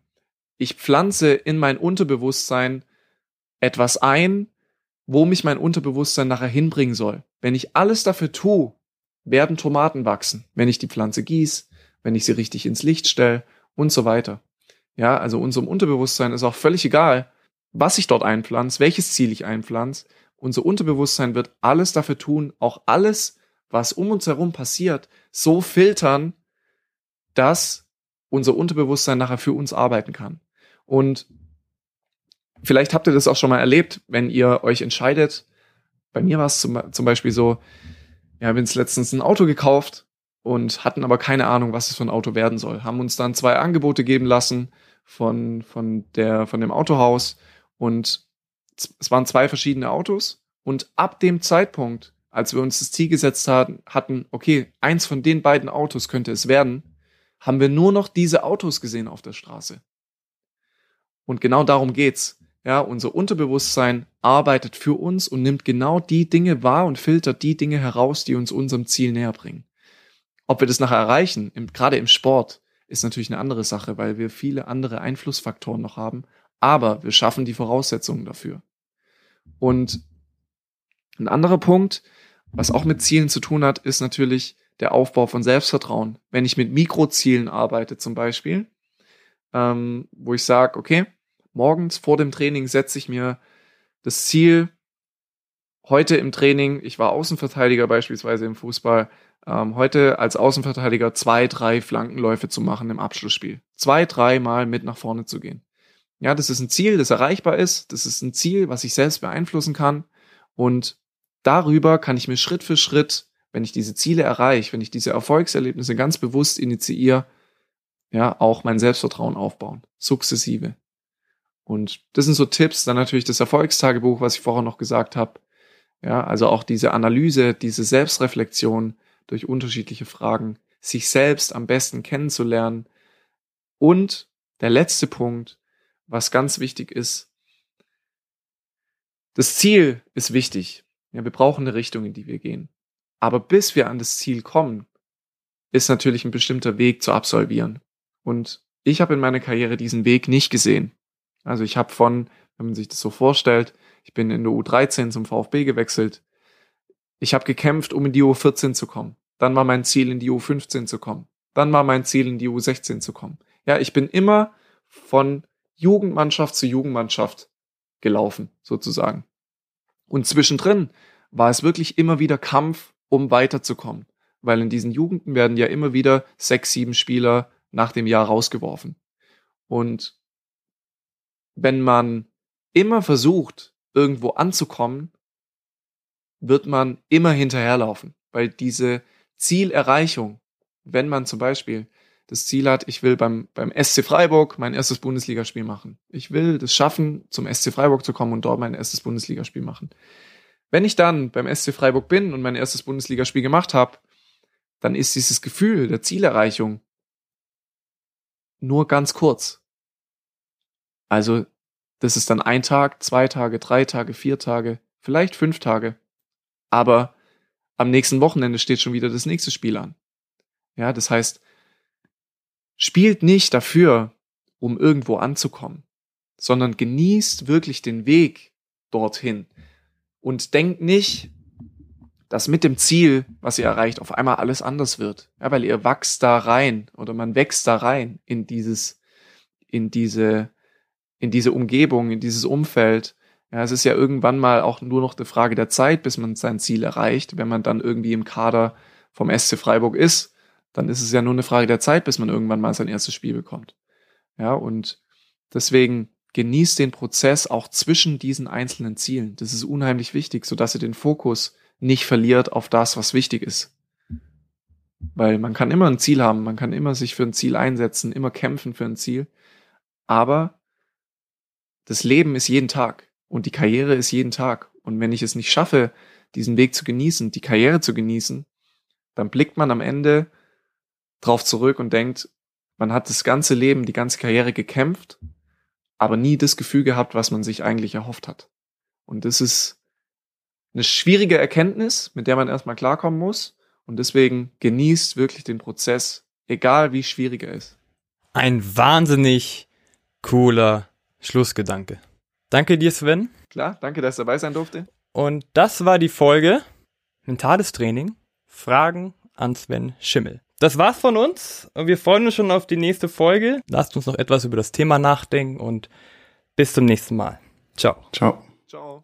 ich pflanze in mein Unterbewusstsein etwas ein, wo mich mein Unterbewusstsein nachher hinbringen soll. Wenn ich alles dafür tue, werden Tomaten wachsen, wenn ich die Pflanze gieße, wenn ich sie richtig ins Licht stelle und so weiter. Ja, also unserem Unterbewusstsein ist auch völlig egal, was ich dort einpflanze, welches Ziel ich einpflanze. Unser Unterbewusstsein wird alles dafür tun, auch alles, was um uns herum passiert, so filtern, dass unser Unterbewusstsein nachher für uns arbeiten kann. Und vielleicht habt ihr das auch schon mal erlebt, wenn ihr euch entscheidet. Bei mir war es zum, zum Beispiel so, wir haben uns letztens ein Auto gekauft und hatten aber keine Ahnung, was es für ein Auto werden soll. Haben uns dann zwei Angebote geben lassen von, von, der, von dem Autohaus und es waren zwei verschiedene Autos. Und ab dem Zeitpunkt, als wir uns das Ziel gesetzt hatten, okay, eins von den beiden Autos könnte es werden, haben wir nur noch diese Autos gesehen auf der Straße. Und genau darum geht's. Ja, unser Unterbewusstsein arbeitet für uns und nimmt genau die Dinge wahr und filtert die Dinge heraus, die uns unserem Ziel näher bringen. Ob wir das nachher erreichen, im, gerade im Sport, ist natürlich eine andere Sache, weil wir viele andere Einflussfaktoren noch haben. Aber wir schaffen die Voraussetzungen dafür. Und ein anderer Punkt, was auch mit Zielen zu tun hat, ist natürlich der Aufbau von Selbstvertrauen. Wenn ich mit Mikrozielen arbeite zum Beispiel, ähm, wo ich sage, okay, morgens vor dem Training setze ich mir das Ziel, heute im Training, ich war Außenverteidiger beispielsweise im Fußball, ähm, heute als Außenverteidiger zwei, drei Flankenläufe zu machen im Abschlussspiel. Zwei, drei Mal mit nach vorne zu gehen. Ja, das ist ein Ziel, das erreichbar ist. Das ist ein Ziel, was ich selbst beeinflussen kann. Und darüber kann ich mir Schritt für Schritt, wenn ich diese Ziele erreiche, wenn ich diese Erfolgserlebnisse ganz bewusst initiiere, ja, auch mein Selbstvertrauen aufbauen. Sukzessive. Und das sind so Tipps. Dann natürlich das Erfolgstagebuch, was ich vorher noch gesagt habe. Ja, also auch diese Analyse, diese Selbstreflexion durch unterschiedliche Fragen, sich selbst am besten kennenzulernen. Und der letzte Punkt, was ganz wichtig ist, das Ziel ist wichtig. Ja, wir brauchen eine Richtung, in die wir gehen. Aber bis wir an das Ziel kommen, ist natürlich ein bestimmter Weg zu absolvieren. Und ich habe in meiner Karriere diesen Weg nicht gesehen. Also ich habe von, wenn man sich das so vorstellt, ich bin in der U13 zum VfB gewechselt. Ich habe gekämpft, um in die U14 zu kommen. Dann war mein Ziel, in die U15 zu kommen. Dann war mein Ziel, in die U16 zu kommen. Ja, ich bin immer von Jugendmannschaft zu Jugendmannschaft gelaufen, sozusagen. Und zwischendrin war es wirklich immer wieder Kampf, um weiterzukommen. Weil in diesen Jugenden werden ja immer wieder sechs, sieben Spieler nach dem Jahr rausgeworfen. Und wenn man immer versucht, irgendwo anzukommen, wird man immer hinterherlaufen, weil diese Zielerreichung, wenn man zum Beispiel das Ziel hat, ich will beim, beim SC Freiburg mein erstes Bundesligaspiel machen. Ich will das schaffen, zum SC Freiburg zu kommen und dort mein erstes Bundesligaspiel machen. Wenn ich dann beim SC Freiburg bin und mein erstes Bundesligaspiel gemacht habe, dann ist dieses Gefühl der Zielerreichung nur ganz kurz. Also, das ist dann ein Tag, zwei Tage, drei Tage, vier Tage, vielleicht fünf Tage. Aber am nächsten Wochenende steht schon wieder das nächste Spiel an. Ja, das heißt, spielt nicht dafür, um irgendwo anzukommen, sondern genießt wirklich den Weg dorthin und denkt nicht, dass mit dem Ziel, was ihr erreicht, auf einmal alles anders wird. Ja, weil ihr wächst da rein oder man wächst da rein in dieses, in diese, in diese Umgebung, in dieses Umfeld. Ja, es ist ja irgendwann mal auch nur noch eine Frage der Zeit, bis man sein Ziel erreicht. Wenn man dann irgendwie im Kader vom SC Freiburg ist, dann ist es ja nur eine Frage der Zeit, bis man irgendwann mal sein erstes Spiel bekommt. Ja, und deswegen genießt den Prozess auch zwischen diesen einzelnen Zielen. Das ist unheimlich wichtig, so dass ihr den Fokus nicht verliert auf das, was wichtig ist. Weil man kann immer ein Ziel haben, man kann immer sich für ein Ziel einsetzen, immer kämpfen für ein Ziel. Aber das Leben ist jeden Tag und die Karriere ist jeden Tag. Und wenn ich es nicht schaffe, diesen Weg zu genießen, die Karriere zu genießen, dann blickt man am Ende drauf zurück und denkt, man hat das ganze Leben, die ganze Karriere gekämpft, aber nie das Gefühl gehabt, was man sich eigentlich erhofft hat. Und das ist eine schwierige Erkenntnis, mit der man erstmal klarkommen muss. Und deswegen genießt wirklich den Prozess, egal wie schwierig er ist. Ein wahnsinnig cooler Schlussgedanke. Danke dir, Sven. Klar, danke, dass ich dabei sein durfte. Und das war die Folge Mentales Training. Fragen an Sven Schimmel. Das war's von uns. Wir freuen uns schon auf die nächste Folge. Lasst uns noch etwas über das Thema nachdenken und bis zum nächsten Mal. Ciao. Ciao. Ciao.